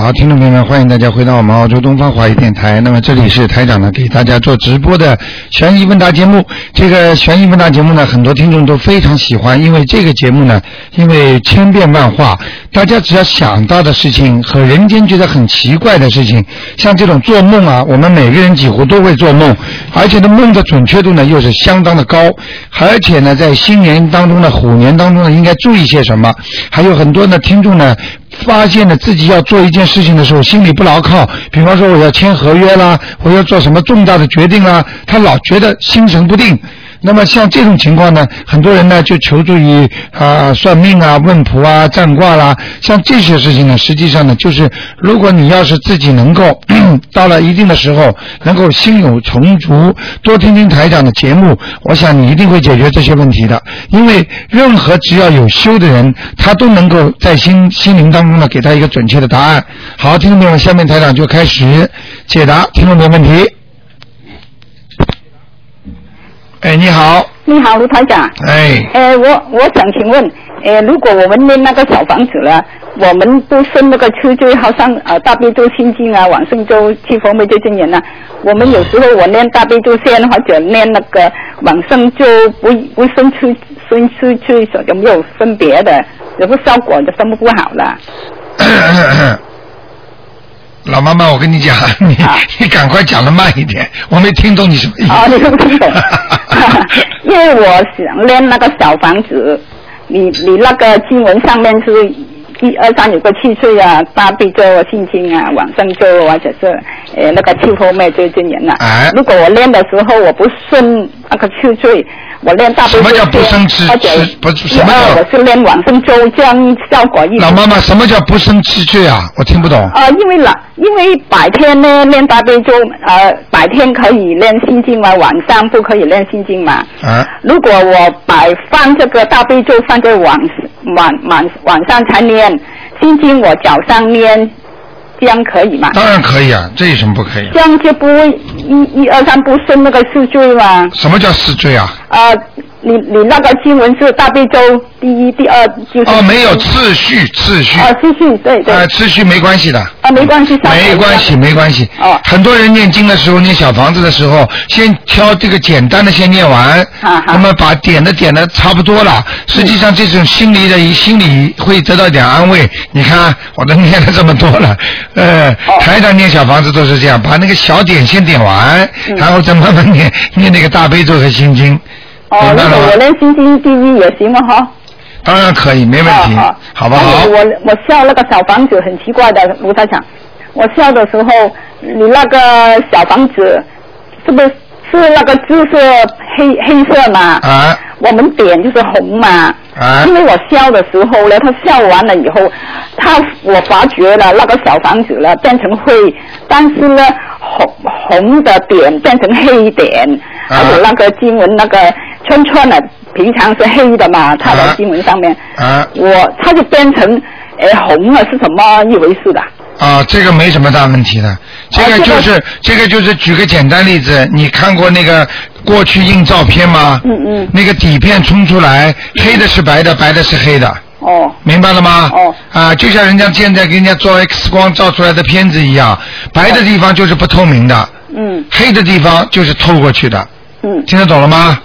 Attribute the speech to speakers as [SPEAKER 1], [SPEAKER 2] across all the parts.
[SPEAKER 1] 好，听众朋友们，欢迎大家回到我们澳洲东方华语电台。那么这里是台长呢给大家做直播的悬疑问答节目。这个悬疑问答节目呢，很多听众都非常喜欢，因为这个节目呢，因为千变万化，大家只要想到的事情和人间觉得很奇怪的事情，像这种做梦啊，我们每个人几乎都会做梦，而且呢梦的准确度呢又是相当的高，而且呢在新年当中呢虎年当中呢应该注意些什么？还有很多的听众呢。发现了自己要做一件事情的时候，心里不牢靠。比方说，我要签合约啦，我要做什么重大的决定啦，他老觉得心神不定。那么像这种情况呢，很多人呢就求助于啊算命啊、问卜啊、占卦啦。像这些事情呢，实际上呢，就是如果你要是自己能够 到了一定的时候，能够心有成竹，多听听台长的节目，我想你一定会解决这些问题的。因为任何只要有修的人，他都能够在心心灵当中呢，给他一个准确的答案。好，听众朋友，下面台长就开始解答听众朋友问题。哎，你好，
[SPEAKER 2] 你好，卢台长。
[SPEAKER 1] 哎，
[SPEAKER 2] 哎，我我想请问，呃，如果我们念那个小房子了，我们都生那个出就好像呃大悲咒心经啊，往生咒、七佛灭罪真言啊，我们有时候我念大悲咒先，或者念那个往生咒，不不生出生出去，有没有分别的？有个效果就生不好了。
[SPEAKER 1] 老妈妈，我跟你讲，你你赶快讲的慢一点，我没听懂你什么意思。
[SPEAKER 2] 啊，你听不听懂？因为我想练那个小房子，你你那个经文上面是一二三有个七岁啊，大悲咒啊、心经啊、往生咒或者是呃那个七佛灭罪真言呐。
[SPEAKER 1] 哎。
[SPEAKER 2] 如果我练的时候我不顺那个七岁。我练大悲咒，
[SPEAKER 1] 什么叫不生气？不什么叫？
[SPEAKER 2] 我是练往生咒，这样效果一。
[SPEAKER 1] 老妈妈，什么叫不生气罪啊？我听不懂。
[SPEAKER 2] 啊，因为老，因为白天呢练大悲咒，呃，白天可以练心经嘛，晚上不可以练心经嘛。
[SPEAKER 1] 啊。
[SPEAKER 2] 如果我摆放这个大悲咒放在晚晚晚晚上才练心经，我脚上面。这样可以吗？
[SPEAKER 1] 当然可以啊，这有什么不可以？
[SPEAKER 2] 这样就不会一一二三不生那个四罪吗？
[SPEAKER 1] 什么叫四罪啊？
[SPEAKER 2] 啊。你你那个经文是大悲咒第一第二就是
[SPEAKER 1] 哦没有次序次序
[SPEAKER 2] 啊次序对对。
[SPEAKER 1] 啊次序没关系的
[SPEAKER 2] 啊没关系
[SPEAKER 1] 没关系没关系
[SPEAKER 2] 哦。
[SPEAKER 1] 很多人念经的时候念小房子的时候先挑这个简单的先念完
[SPEAKER 2] 啊
[SPEAKER 1] 那么把点的点的差不多了实际上这种心理的心理会得到一点安慰。你看我都念了这么多了呃台上念小房子都是这样把那个小点先点完然后再慢慢念念那个大悲咒和心经。
[SPEAKER 2] 哦，那个我练心经第一也行吗？哈。
[SPEAKER 1] 当然可以，没问题，好不好？
[SPEAKER 2] 我我笑那个小房子很奇怪的，卢台长，我笑的时候，你那个小房子是不是是那个字是黑黑色嘛？
[SPEAKER 1] 啊。
[SPEAKER 2] 我们点就是红嘛。
[SPEAKER 1] 啊。
[SPEAKER 2] 因为我笑的时候呢，他笑完了以后，他我发觉了那个小房子了变成灰，但是呢红红的点变成黑点，还有那个经文那个。圈圈的平常是黑的嘛，他的新闻上面，啊我他就变成呃红了，是什么一回事的？
[SPEAKER 1] 啊，这个没什么大问题的，这个就是这个就是举个简单例子，你看过那个过去印照片吗？
[SPEAKER 2] 嗯嗯。
[SPEAKER 1] 那个底片冲出来，黑的是白的，白的是黑的。
[SPEAKER 2] 哦。
[SPEAKER 1] 明白了吗？
[SPEAKER 2] 哦。
[SPEAKER 1] 啊，就像人家现在给人家做 X 光照出来的片子一样，白的地方就是不透明的。
[SPEAKER 2] 嗯。
[SPEAKER 1] 黑的地方就是透过去的。
[SPEAKER 2] 嗯。
[SPEAKER 1] 听得懂了吗？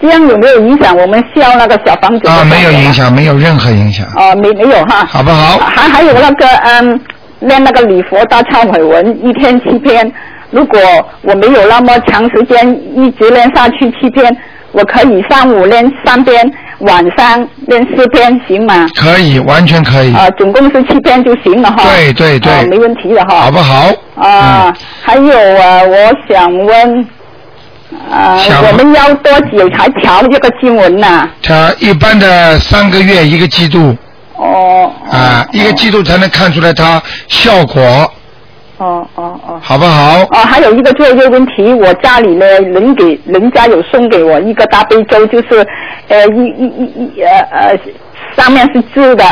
[SPEAKER 2] 这样有没有影响我们烧那个小房子？
[SPEAKER 1] 啊，没有影响，没有任何影响。
[SPEAKER 2] 啊，没没有哈。
[SPEAKER 1] 好不好？
[SPEAKER 2] 还还有那个嗯，练那个礼佛大忏悔文，一天七篇。如果我没有那么长时间一直练下去七篇，我可以上午练三篇，晚上练四篇，行吗？
[SPEAKER 1] 可以，完全可以。
[SPEAKER 2] 啊，总共是七篇就行了哈。
[SPEAKER 1] 对对对。
[SPEAKER 2] 没问题的哈。
[SPEAKER 1] 好不好？
[SPEAKER 2] 啊，还有啊，我想问。啊，我们要多久才调这个经文呢？
[SPEAKER 1] 调一般的三个月一个季度。
[SPEAKER 2] 哦。
[SPEAKER 1] 啊，一个季度才能看出来它效果。
[SPEAKER 2] 哦哦哦。
[SPEAKER 1] 好不好？
[SPEAKER 2] 哦，还有一个最后一个问题，我家里呢，人给人家有送给我一个大悲咒，就是呃一一一一呃呃上面是字的，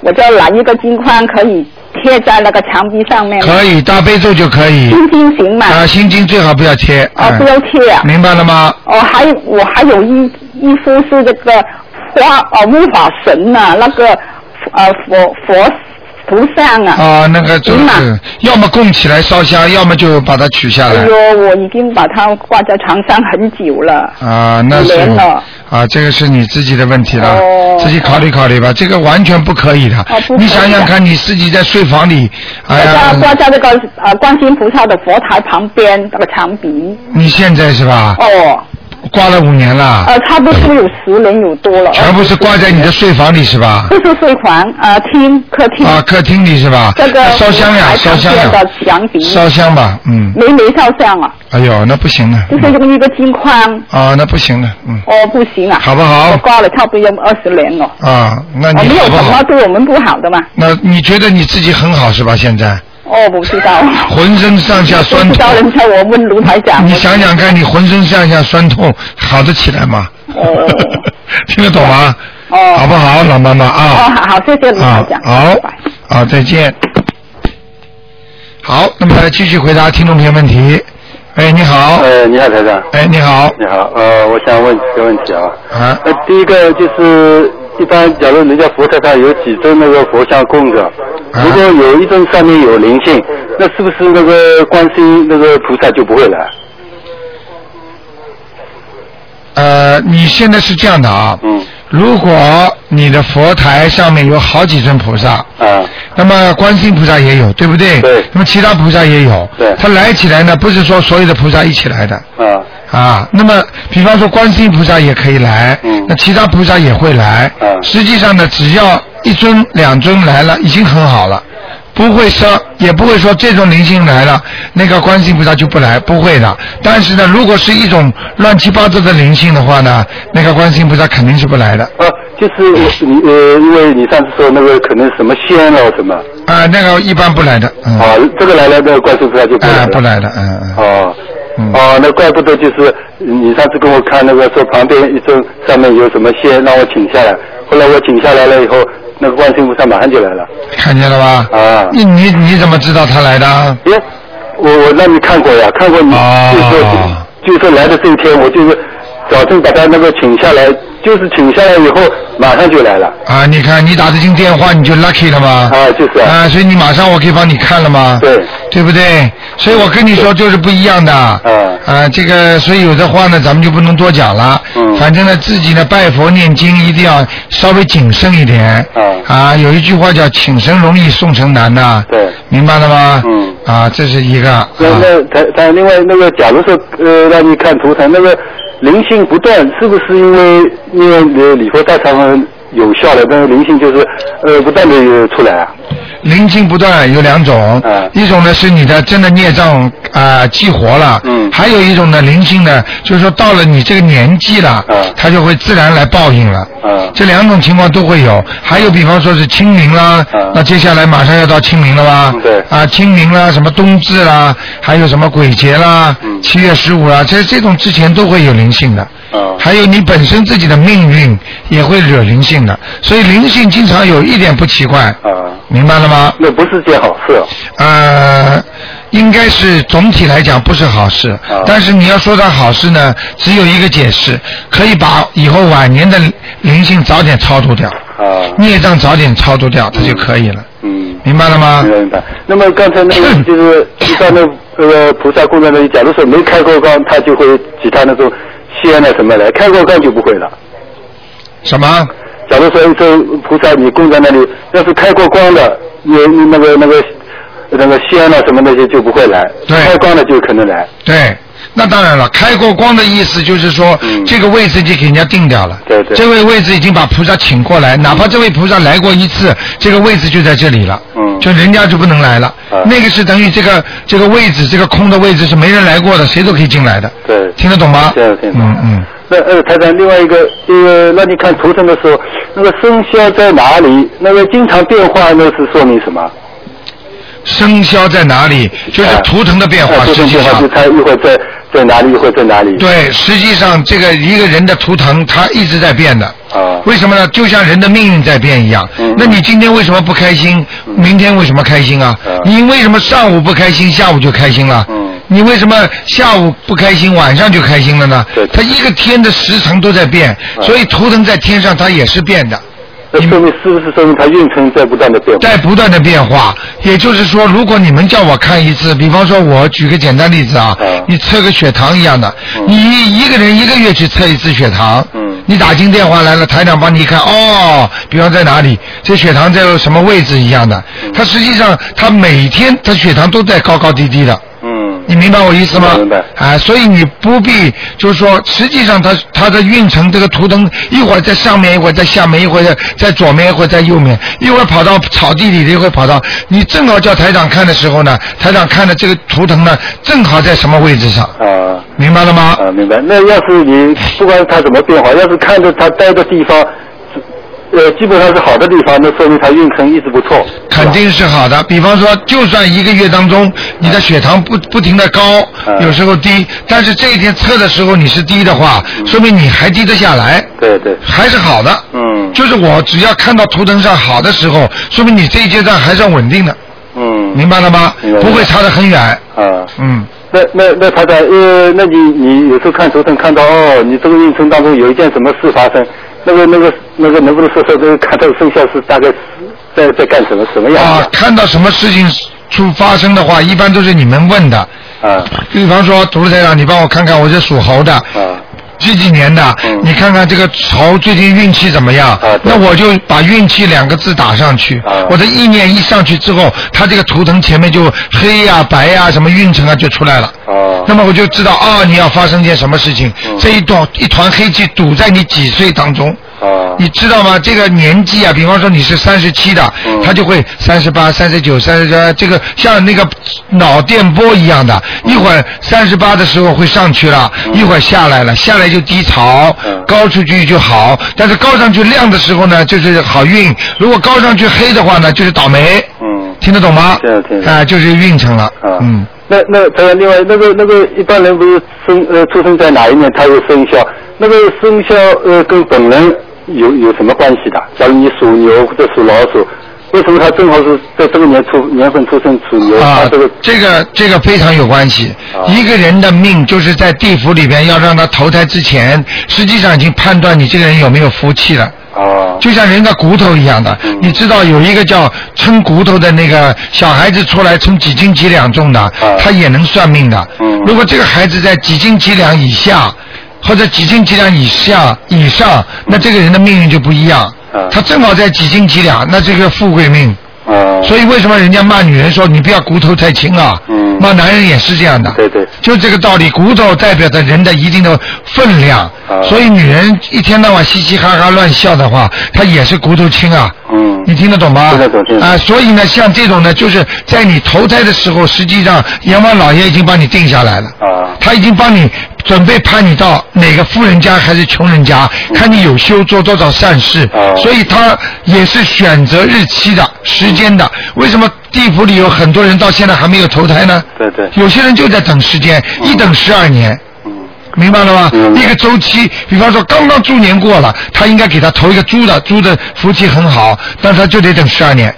[SPEAKER 2] 我就拿一个金框可以贴在那个墙壁上面。
[SPEAKER 1] 可以大悲咒就可以。
[SPEAKER 2] 心经行嘛？
[SPEAKER 1] 啊，心经最好不要贴。
[SPEAKER 2] 哦，不要贴啊。
[SPEAKER 1] 明白了吗？
[SPEAKER 2] 哦，还有我还有一一幅是这个花哦木法神呐、那个呃佛佛图像啊。
[SPEAKER 1] 啊，那个就是要么供起来烧香，要么就把它取下来。
[SPEAKER 2] 哎呦，我已经把它挂在床上很久了。
[SPEAKER 1] 啊，那是
[SPEAKER 2] 年了
[SPEAKER 1] 啊，这个是你自己的问题了，
[SPEAKER 2] 哦
[SPEAKER 1] 自己考虑考虑吧。这个完全不可以的。
[SPEAKER 2] 哦以的
[SPEAKER 1] 你想想看，你自己在睡房里，哎
[SPEAKER 2] 呀家挂
[SPEAKER 1] 呀，
[SPEAKER 2] 在这个呃观世音菩萨的佛台旁边那个墙壁。
[SPEAKER 1] 你现在是吧？
[SPEAKER 2] 哦，
[SPEAKER 1] 挂了五年了，
[SPEAKER 2] 呃，差不多有十年有多了。
[SPEAKER 1] 全部是挂在你的睡房里是吧？
[SPEAKER 2] 不是睡房，呃，厅客厅。
[SPEAKER 1] 啊，客厅里是吧？
[SPEAKER 2] 这个
[SPEAKER 1] 烧香呀，烧香呀
[SPEAKER 2] 的，墙壁。
[SPEAKER 1] 烧香吧，嗯。
[SPEAKER 2] 没没烧香啊，
[SPEAKER 1] 哎呦，那不行了。
[SPEAKER 2] 就是用一个金框。
[SPEAKER 1] 啊，那不行了，嗯。
[SPEAKER 2] 哦，不行啊。
[SPEAKER 1] 好不好
[SPEAKER 2] 我挂了差不多有二十年了。
[SPEAKER 1] 啊，那
[SPEAKER 2] 哦，
[SPEAKER 1] 你
[SPEAKER 2] 没有什么？对我们不好的嘛？
[SPEAKER 1] 那你觉得你自己很好是吧？现在
[SPEAKER 2] 哦，不知道。
[SPEAKER 1] 浑身上下酸痛
[SPEAKER 2] 不知道，人家我问卢台长。
[SPEAKER 1] 你想想看，你浑身上下酸痛，好得起来吗？
[SPEAKER 2] 哦
[SPEAKER 1] 听得懂吗？
[SPEAKER 2] 哦
[SPEAKER 1] 好不好，老妈妈啊
[SPEAKER 2] 哦，
[SPEAKER 1] 啊？
[SPEAKER 2] 好好，谢谢卢台
[SPEAKER 1] 啊
[SPEAKER 2] 长。，
[SPEAKER 1] 好
[SPEAKER 2] 拜拜，
[SPEAKER 1] 好，再见。好，那么继续回答听众朋友问题。哎，你好，
[SPEAKER 3] 哎，你好，台长。
[SPEAKER 1] 哎，你好，
[SPEAKER 3] 你好，呃，我想问几个问题啊。
[SPEAKER 1] 啊，
[SPEAKER 3] 呃，第一个就是，一般假如人家佛台上有几尊那个佛像供着，
[SPEAKER 1] 啊
[SPEAKER 3] 如果有一尊上面有灵性，那是不是那个观世音那个菩萨就不会来？
[SPEAKER 1] 呃，你现在是这样的啊，
[SPEAKER 3] 嗯，
[SPEAKER 1] 如果你的佛台上面有好几尊菩萨，
[SPEAKER 3] 啊，
[SPEAKER 1] 那么观世音菩萨也有，对不对？
[SPEAKER 3] 对
[SPEAKER 1] 那么其他菩萨也有。
[SPEAKER 3] 对
[SPEAKER 1] 他来起来呢，不是说所有的菩萨一起来的
[SPEAKER 3] 啊，
[SPEAKER 1] 啊。那么，比方说观世音菩萨也可以来，
[SPEAKER 3] 嗯
[SPEAKER 1] 那其他菩萨也会来。
[SPEAKER 3] 嗯
[SPEAKER 1] 实际上呢，只要一尊两尊来了，已经很好了。不会说，也不会说这种灵性来了，那个观世音菩萨就不来，不会的。但是呢，如果是一种乱七八糟的灵性的话呢，那个观世音菩萨肯定是不来的。
[SPEAKER 3] 啊，就是我你呃，因为你上次说那个可能什么仙了什么，
[SPEAKER 1] 啊、那个一般不来的。嗯。
[SPEAKER 3] 啊，这个来了，那个观世音菩萨就不来。
[SPEAKER 1] 不来的，嗯嗯。
[SPEAKER 3] 哦，
[SPEAKER 1] 嗯
[SPEAKER 3] 哦，那怪不得就是你上次跟我看那个说旁边一尊上面有什么仙，让我请下来。后来我请下来了以后，那个观世音菩萨马上就来了。
[SPEAKER 1] 看见了吧？
[SPEAKER 3] 啊
[SPEAKER 1] 你你你怎么知道他来的？
[SPEAKER 3] 耶，我我让你看过呀，看过你，
[SPEAKER 1] 哦
[SPEAKER 3] 就是说就是说来的这一天，我就是早晨把他那个请下来，就是请下来以后马上就来了。
[SPEAKER 1] 啊，你看你打得进电话，你就 lucky 了吗？
[SPEAKER 3] 啊，就是啊，
[SPEAKER 1] 啊，所以你马上我可以帮你看了吗？
[SPEAKER 3] 对，
[SPEAKER 1] 对不对？所以我跟你说就是不一样的。
[SPEAKER 3] 嗯
[SPEAKER 1] 啊，这个所以有的话呢，咱们就不能多讲了。
[SPEAKER 3] 嗯
[SPEAKER 1] 反正呢，自己呢拜佛念经一定要稍微谨慎一点。
[SPEAKER 3] 嗯
[SPEAKER 1] 啊，有一句话叫“请神容易送神难”呐。
[SPEAKER 3] 对
[SPEAKER 1] 明白了吗？
[SPEAKER 3] 嗯
[SPEAKER 1] 啊，这是一个。
[SPEAKER 3] 那
[SPEAKER 1] 啊
[SPEAKER 3] 那他他另外那个，假如说呃让你看图腾，那个灵性不断，是不是因为因为呃礼佛大肠有效的，但是灵性就是呃不断的出来啊？
[SPEAKER 1] 灵性不断有两种，
[SPEAKER 3] 嗯。
[SPEAKER 1] 一种呢是你的真的孽障啊、激活了，
[SPEAKER 3] 嗯。
[SPEAKER 1] 还有一种呢灵性呢，就是说到了你这个年纪了，
[SPEAKER 3] 嗯。
[SPEAKER 1] 它就会自然来报应了。
[SPEAKER 3] 嗯。
[SPEAKER 1] 这两种情况都会有，还有比方说是清明啦，
[SPEAKER 3] 嗯。
[SPEAKER 1] 那接下来马上要到清明了吧？
[SPEAKER 3] 嗯对。
[SPEAKER 1] 啊，清明啦，什么冬至啦，还有什么鬼节啦，
[SPEAKER 3] 嗯。
[SPEAKER 1] 七月十五啦，这这种之前都会有灵性的。
[SPEAKER 3] 嗯。
[SPEAKER 1] 还有你本身自己的命运也会惹灵性的，所以灵性经常有一点不奇怪，
[SPEAKER 3] 啊，
[SPEAKER 1] 明白了吗？
[SPEAKER 3] 那不是件好事哦。
[SPEAKER 1] 呃，应该是总体来讲不是好事，
[SPEAKER 3] 啊
[SPEAKER 1] 但是你要说它好事呢，只有一个解释，可以把以后晚年的灵性早点超度掉，
[SPEAKER 3] 啊，
[SPEAKER 1] 孽障早点超度掉，它就可以了，
[SPEAKER 3] 嗯。
[SPEAKER 1] 明白了吗
[SPEAKER 3] 明？白。那么刚才那个就是一般的那个菩萨供在那里，假如说没开过光，他就会其他那种仙啊什么来，开过光就不会了。
[SPEAKER 1] 什么？
[SPEAKER 3] 假如说这菩萨你供在那里，要是开过光的，你你那个那个那个仙啊什么那些就不会来，
[SPEAKER 1] 对
[SPEAKER 3] 开光的就可能来。
[SPEAKER 1] 对，那当然了，开过光的意思就是说，
[SPEAKER 3] 嗯
[SPEAKER 1] 这个位置就给人家定掉了。
[SPEAKER 3] 对对
[SPEAKER 1] 这位位置已经把菩萨请过来，哪怕这位菩萨来过一次，这个位置就在这里了。
[SPEAKER 3] 嗯
[SPEAKER 1] 就人家就不能来了。
[SPEAKER 3] 啊
[SPEAKER 1] 那个是等于这个这个位置，这个空的位置是没人来过的，谁都可以进来的。
[SPEAKER 3] 对
[SPEAKER 1] 听得懂吗？
[SPEAKER 3] 听得听得
[SPEAKER 1] 嗯嗯。
[SPEAKER 3] 那呃，台长，另外一个呃，那你看图腾的时候，那个生肖在哪里？那个经常变化，那是说明什么？
[SPEAKER 1] 生肖在哪里，就是
[SPEAKER 3] 啊
[SPEAKER 1] 图腾的变化。实际上
[SPEAKER 3] 它一会儿在在哪里，一会儿在哪里。
[SPEAKER 1] 对，实际上这个一个人的图腾，它一直在变的。
[SPEAKER 3] 啊
[SPEAKER 1] 为什么呢？就像人的命运在变一样。
[SPEAKER 3] 嗯
[SPEAKER 1] 那你今天为什么不开心？明天为什么开心啊？
[SPEAKER 3] 嗯
[SPEAKER 1] 你为什么上午不开心，下午就开心了？
[SPEAKER 3] 嗯
[SPEAKER 1] 你为什么下午不开心，晚上就开心了呢
[SPEAKER 3] 对？
[SPEAKER 1] 它一个天的时辰都在变，
[SPEAKER 3] 嗯
[SPEAKER 1] 所以图腾在天上它也是变的。
[SPEAKER 3] 那说明是不是说明它运程在不断的变化？
[SPEAKER 1] 在不断的变化。也就是说，如果你们叫我看一次，比方说我举个简单例子啊，
[SPEAKER 3] 嗯
[SPEAKER 1] 你测个血糖一样的，
[SPEAKER 3] 嗯
[SPEAKER 1] 你一个人一个月去测一次血糖，
[SPEAKER 3] 嗯
[SPEAKER 1] 你打进电话来了，台长帮你一看，哦，比方在哪里，这血糖在什么位置一样的，
[SPEAKER 3] 嗯
[SPEAKER 1] 它实际上它每天它血糖都在高高低低的。
[SPEAKER 3] 嗯
[SPEAKER 1] 你明白我意思吗？
[SPEAKER 3] 明白
[SPEAKER 1] 啊，所以你不必就是说，实际上它它的运程这个图腾一会儿在上面，一会儿在下面，一会儿在在左面，一会儿在右面，一会儿跑到草地里，一会儿跑到你正好叫台长看的时候呢，台长看的这个图腾呢，正好在什么位置上，
[SPEAKER 3] 啊
[SPEAKER 1] 明白了吗？
[SPEAKER 3] 啊，明白。那要是你不管它怎么变化，要是看着它待的地方，呃，基本上是好的地方，那说明他运程一直不错。
[SPEAKER 1] 肯定是好的。比方说，就算一个月当中你的血糖不不停的高，
[SPEAKER 3] 嗯
[SPEAKER 1] 有时候低，但是这一天测的时候你是低的话，说明你还低得下来，
[SPEAKER 3] 对对，
[SPEAKER 1] 还是好的。
[SPEAKER 3] 嗯
[SPEAKER 1] 就是我只要看到图腾上好的时候，说明你这一阶段还算稳定的，
[SPEAKER 3] 嗯，
[SPEAKER 1] 明白了吗？
[SPEAKER 3] 明白
[SPEAKER 1] 不会差得很远。
[SPEAKER 3] 啊。
[SPEAKER 1] 嗯，
[SPEAKER 3] 那那那他在呃，那你你有时候看图腾看到哦，你这个运程当中有一件什么事发生，那个那个那个能不能说说这个看到生肖是大概在在干什么什么样？
[SPEAKER 1] 啊，看到什么事情出发生的话，一般都是你们问的。
[SPEAKER 3] 啊。
[SPEAKER 1] 比方说，涂台长，你帮我看看，我是属猴的，
[SPEAKER 3] 啊
[SPEAKER 1] 几几年的，
[SPEAKER 3] 嗯
[SPEAKER 1] 你看看这个猴最近运气怎么样？
[SPEAKER 3] 对
[SPEAKER 1] 那我就把运气两个字打上去。
[SPEAKER 3] 啊
[SPEAKER 1] 我的意念一上去之后，它这个图腾前面就黑呀、白呀、什么运程啊就出来了。
[SPEAKER 3] 啊
[SPEAKER 1] 那么我就知道啊，你要发生件什么事情。
[SPEAKER 3] 嗯
[SPEAKER 1] 这一段一团黑气堵在你几岁当中。
[SPEAKER 3] 啊
[SPEAKER 1] 你知道吗？这个年纪啊，比方说你是三十七的，
[SPEAKER 3] 嗯
[SPEAKER 1] 他就会三十八、三十九、三十这这个像那个脑电波一样的，一会儿三十八的时候会上去了，
[SPEAKER 3] 嗯
[SPEAKER 1] 一会儿下来了，下来就低潮，
[SPEAKER 3] 嗯
[SPEAKER 1] 高出去就好。但是高上去亮的时候呢，就是好运；如果高上去黑的话呢，就是倒霉。
[SPEAKER 3] 嗯
[SPEAKER 1] 听得懂吗？
[SPEAKER 3] 听得听得
[SPEAKER 1] 啊、就是运程了。
[SPEAKER 3] 啊
[SPEAKER 1] 嗯。
[SPEAKER 3] 那那他另外那个那个一般人不是生呃出生在哪一年他有生肖，那个生肖呃跟本人有有什么关系的？假如你属牛或者属老鼠，为什么他正好是在这个年出年份出生属牛？
[SPEAKER 1] 啊
[SPEAKER 3] 这个，
[SPEAKER 1] 这个这个非常有关系。
[SPEAKER 3] 啊
[SPEAKER 1] 一个人的命就是在地府里边，要让他投胎之前，实际上已经判断你这个人有没有福气了。
[SPEAKER 3] 啊
[SPEAKER 1] 就像人的骨头一样的，
[SPEAKER 3] 嗯
[SPEAKER 1] 你知道有一个叫称骨头的那个小孩子出来称几斤几两重的，他也能算命的。
[SPEAKER 3] 嗯
[SPEAKER 1] 如果这个孩子在几斤几两以下，或者几斤几两以下以上，那这个人的命运就不一样。
[SPEAKER 3] 啊
[SPEAKER 1] 他正好在几斤几两，那这个富贵命。
[SPEAKER 3] 啊，
[SPEAKER 1] 所以为什么人家骂女人说你不要骨头太轻啊？
[SPEAKER 3] 嗯
[SPEAKER 1] 骂男人也是这样的。
[SPEAKER 3] 对对
[SPEAKER 1] 就这个道理，骨头代表着人的一定的分量。
[SPEAKER 3] 啊
[SPEAKER 1] 所以女人一天到晚嘻嘻哈哈乱笑的话，她也是骨头轻啊。
[SPEAKER 3] 嗯
[SPEAKER 1] 你听得懂吗？
[SPEAKER 3] 听得懂听得懂
[SPEAKER 1] 啊，所以呢，像这种呢，就是在你投胎的时候，实际上阎王老爷已经帮你定下来了。
[SPEAKER 3] 啊
[SPEAKER 1] 他已经帮你准备判你到哪个富人家还是穷人家，看你有修做多少善事，
[SPEAKER 3] 哦
[SPEAKER 1] 所以他也是选择日期的、时间的。为什么地府里有很多人到现在还没有投胎呢？
[SPEAKER 3] 对对
[SPEAKER 1] 有些人就在等时间，一等十二年。
[SPEAKER 3] 嗯
[SPEAKER 1] 明白了吗？一个周期，比方说刚刚猪年过了，他应该给他投一个猪的，猪的福气很好，但他就得等十二年，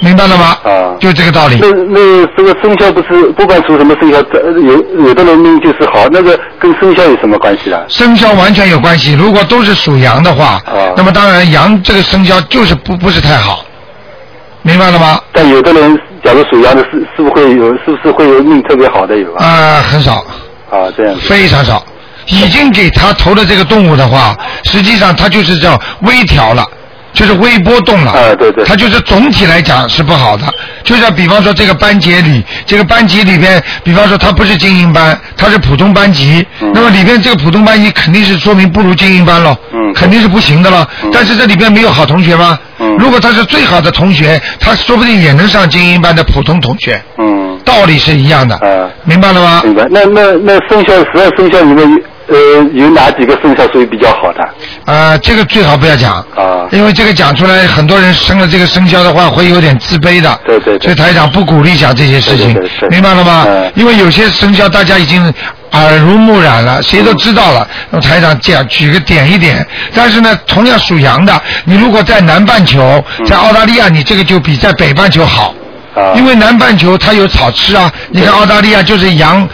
[SPEAKER 1] 明白了吗？
[SPEAKER 3] 啊
[SPEAKER 1] 就这个道理
[SPEAKER 3] 那。那这个生肖不是不管属什么生肖，有有的人命就是好，那个跟生肖有什么关系啊？
[SPEAKER 1] 生肖完全有关系。如果都是属羊的话，
[SPEAKER 3] 啊
[SPEAKER 1] 那么当然羊这个生肖就是不不是太好，明白了吗？
[SPEAKER 3] 但有的人假如属羊的，是是不是会有，是不是会有命特别好的有啊？
[SPEAKER 1] 啊、很少，
[SPEAKER 3] 啊，这样。
[SPEAKER 1] 非常少。已经给他投的这个动物的话，实际上它就是叫微调了。就是微波动了，
[SPEAKER 3] 啊对对
[SPEAKER 1] 它就是总体来讲是不好的。就像比方说这个班级里，这个班级里边，比方说它不是精英班，它是普通班级，
[SPEAKER 3] 嗯
[SPEAKER 1] 那么里边这个普通班级肯定是说明不如精英班喽，
[SPEAKER 3] 嗯
[SPEAKER 1] 肯定是不行的了。
[SPEAKER 3] 嗯
[SPEAKER 1] 但是这里边没有好同学吗？
[SPEAKER 3] 嗯
[SPEAKER 1] 如果他是最好的同学，他说不定也能上精英班的普通同学，
[SPEAKER 3] 嗯，
[SPEAKER 1] 道理是一样的，
[SPEAKER 3] 啊
[SPEAKER 1] 明白了吗？
[SPEAKER 3] 明白。那那那生肖十二生肖里面呃有哪几个生肖属于比较好的？
[SPEAKER 1] 啊，这个最好不要讲，
[SPEAKER 3] 啊，
[SPEAKER 1] 因为这个讲出来，很多人生了这个生肖的话，会有点自卑的。
[SPEAKER 3] 对对对
[SPEAKER 1] 所以台长不鼓励讲这些事情
[SPEAKER 3] 对对对，
[SPEAKER 1] 明白了吗
[SPEAKER 3] 嗯？
[SPEAKER 1] 因为有些生肖大家已经耳濡目染了，谁都知道了。那么台长讲举个点一点，但是呢，同样属羊的，你如果在南半球，在澳大利亚，你这个就比在北半球好。
[SPEAKER 3] 啊，
[SPEAKER 1] 因为南半球它有草吃啊，你看澳大利亚就是羊，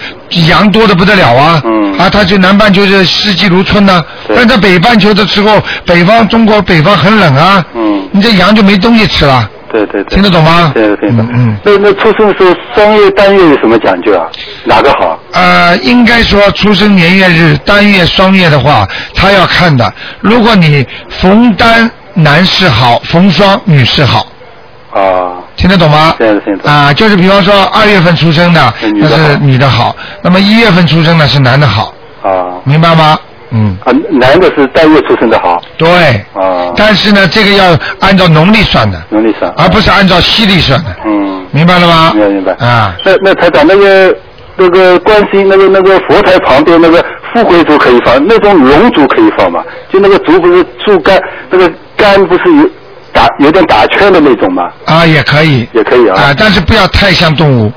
[SPEAKER 1] 羊多的不得了啊，
[SPEAKER 3] 嗯。
[SPEAKER 1] 啊，它就南半球是四季如春呐、
[SPEAKER 3] 对。
[SPEAKER 1] 但在北半球的时候，北方中国北方很冷啊，
[SPEAKER 3] 嗯。
[SPEAKER 1] 你这羊就没东西吃了，
[SPEAKER 3] 对对对，
[SPEAKER 1] 听得懂吗？
[SPEAKER 3] 听得听得
[SPEAKER 1] 嗯嗯。
[SPEAKER 3] 那那出生的时候双月单月有什么讲究啊？哪个好？
[SPEAKER 1] 呃，应该说出生年月日单月双月的话，他要看的。如果你逢单男士好，逢双女士好，
[SPEAKER 3] 啊，
[SPEAKER 1] 听得懂吗？啊，就是比方说二月份出生的，那是
[SPEAKER 3] 是女的好。
[SPEAKER 1] 那么一月份出生的是男的好，
[SPEAKER 3] 啊。
[SPEAKER 1] 明白吗？嗯，
[SPEAKER 3] 啊，男的是单月出生的好。
[SPEAKER 1] 对。
[SPEAKER 3] 啊，
[SPEAKER 1] 但是呢，这个要按照农历算的，
[SPEAKER 3] 农历算，
[SPEAKER 1] 而不是按照西历算的，
[SPEAKER 3] 嗯，
[SPEAKER 1] 明白了吗？
[SPEAKER 3] 明白明白。
[SPEAKER 1] 啊，
[SPEAKER 3] 那那台长那个那个观世音那个那个佛台旁边那个富贵竹可以放，那种龙竹可以放吗？就那个竹不是树干，那个干不是有打有点打圈的那种嘛？
[SPEAKER 1] 啊，也可以。
[SPEAKER 3] 也可以啊。
[SPEAKER 1] 啊，但是不要太像动物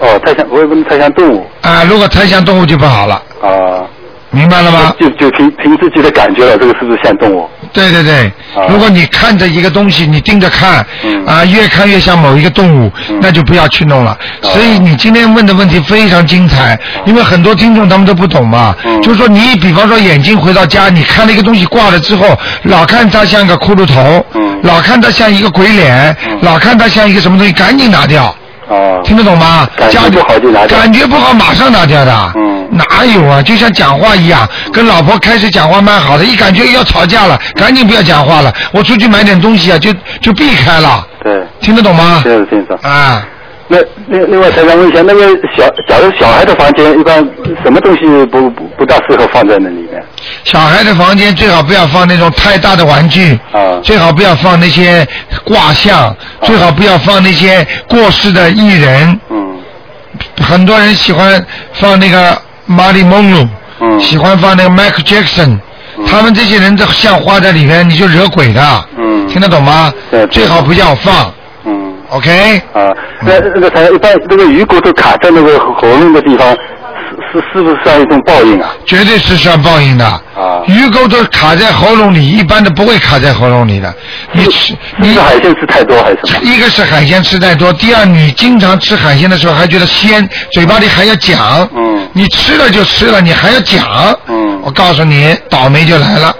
[SPEAKER 3] 哦，太像我也不能太像动物
[SPEAKER 1] 啊，如果太像动物就不好了，
[SPEAKER 3] 啊。
[SPEAKER 1] 明白了吗？
[SPEAKER 3] 就就凭凭自己的感觉了，这个是不是像动物？
[SPEAKER 1] 对对对，
[SPEAKER 3] 啊
[SPEAKER 1] 如果你看着一个东西，你盯着看，
[SPEAKER 3] 嗯
[SPEAKER 1] 啊，越看越像某一个动物，
[SPEAKER 3] 嗯
[SPEAKER 1] 那就不要去弄了。
[SPEAKER 3] 啊
[SPEAKER 1] 所以你今天问的问题非常精彩，因为很多听众他们都不懂嘛。
[SPEAKER 3] 嗯
[SPEAKER 1] 就是说你比方说眼睛回到家，你看了一个东西挂了之后，老看它像个骷髅头，
[SPEAKER 3] 嗯
[SPEAKER 1] 老看他像一个鬼脸，
[SPEAKER 3] 嗯
[SPEAKER 1] 老看他像一个什么东西，赶紧拿掉。
[SPEAKER 3] 哦。
[SPEAKER 1] 听得懂吗？
[SPEAKER 3] 感觉不好就拿掉
[SPEAKER 1] 感觉不好马上拿掉的。
[SPEAKER 3] 嗯
[SPEAKER 1] 哪有啊？就像讲话一样，跟老婆开始讲话蛮好的，一感觉要吵架了，赶紧不要讲话了。我出去买点东西啊，就就避开了。
[SPEAKER 3] 对，
[SPEAKER 1] 听得懂吗？
[SPEAKER 3] 听得听得。
[SPEAKER 1] 啊，
[SPEAKER 3] 那另另外，台长问一下，那个小，假如小孩的房间，一般什么东西不不不大适合放在那里面？
[SPEAKER 1] 小孩的房间最好不要放那种太大的玩具，
[SPEAKER 3] 啊
[SPEAKER 1] 最好不要放那些挂像，最好不要放那些过世的艺人。
[SPEAKER 3] 嗯
[SPEAKER 1] 很多人喜欢放那个玛丽梦露，
[SPEAKER 3] 嗯
[SPEAKER 1] 喜欢放那个 Michael Jackson，、
[SPEAKER 3] 嗯
[SPEAKER 1] 他们这些人的像画在里面，你就惹鬼的。
[SPEAKER 3] 嗯
[SPEAKER 1] 听得懂吗？
[SPEAKER 3] 对
[SPEAKER 1] 最好不要放。
[SPEAKER 3] 嗯
[SPEAKER 1] OK。
[SPEAKER 3] 啊，那那个台长，一般那个鱼骨头卡在那个喉咙的地方，是是是不是算一种报应啊？
[SPEAKER 1] 绝对是算报应的。
[SPEAKER 3] 啊
[SPEAKER 1] 鱼钩都卡在喉咙里，一般的不会卡在喉咙里的。你吃，
[SPEAKER 3] 你
[SPEAKER 1] 你
[SPEAKER 3] 是海鲜吃太多还是什么？
[SPEAKER 1] 一个是海鲜吃太多，第二你经常吃海鲜的时候还觉得鲜，嘴巴里还要讲。
[SPEAKER 3] 嗯
[SPEAKER 1] 你吃了就吃了，你还要讲。
[SPEAKER 3] 嗯
[SPEAKER 1] 我告诉你，倒霉就来了。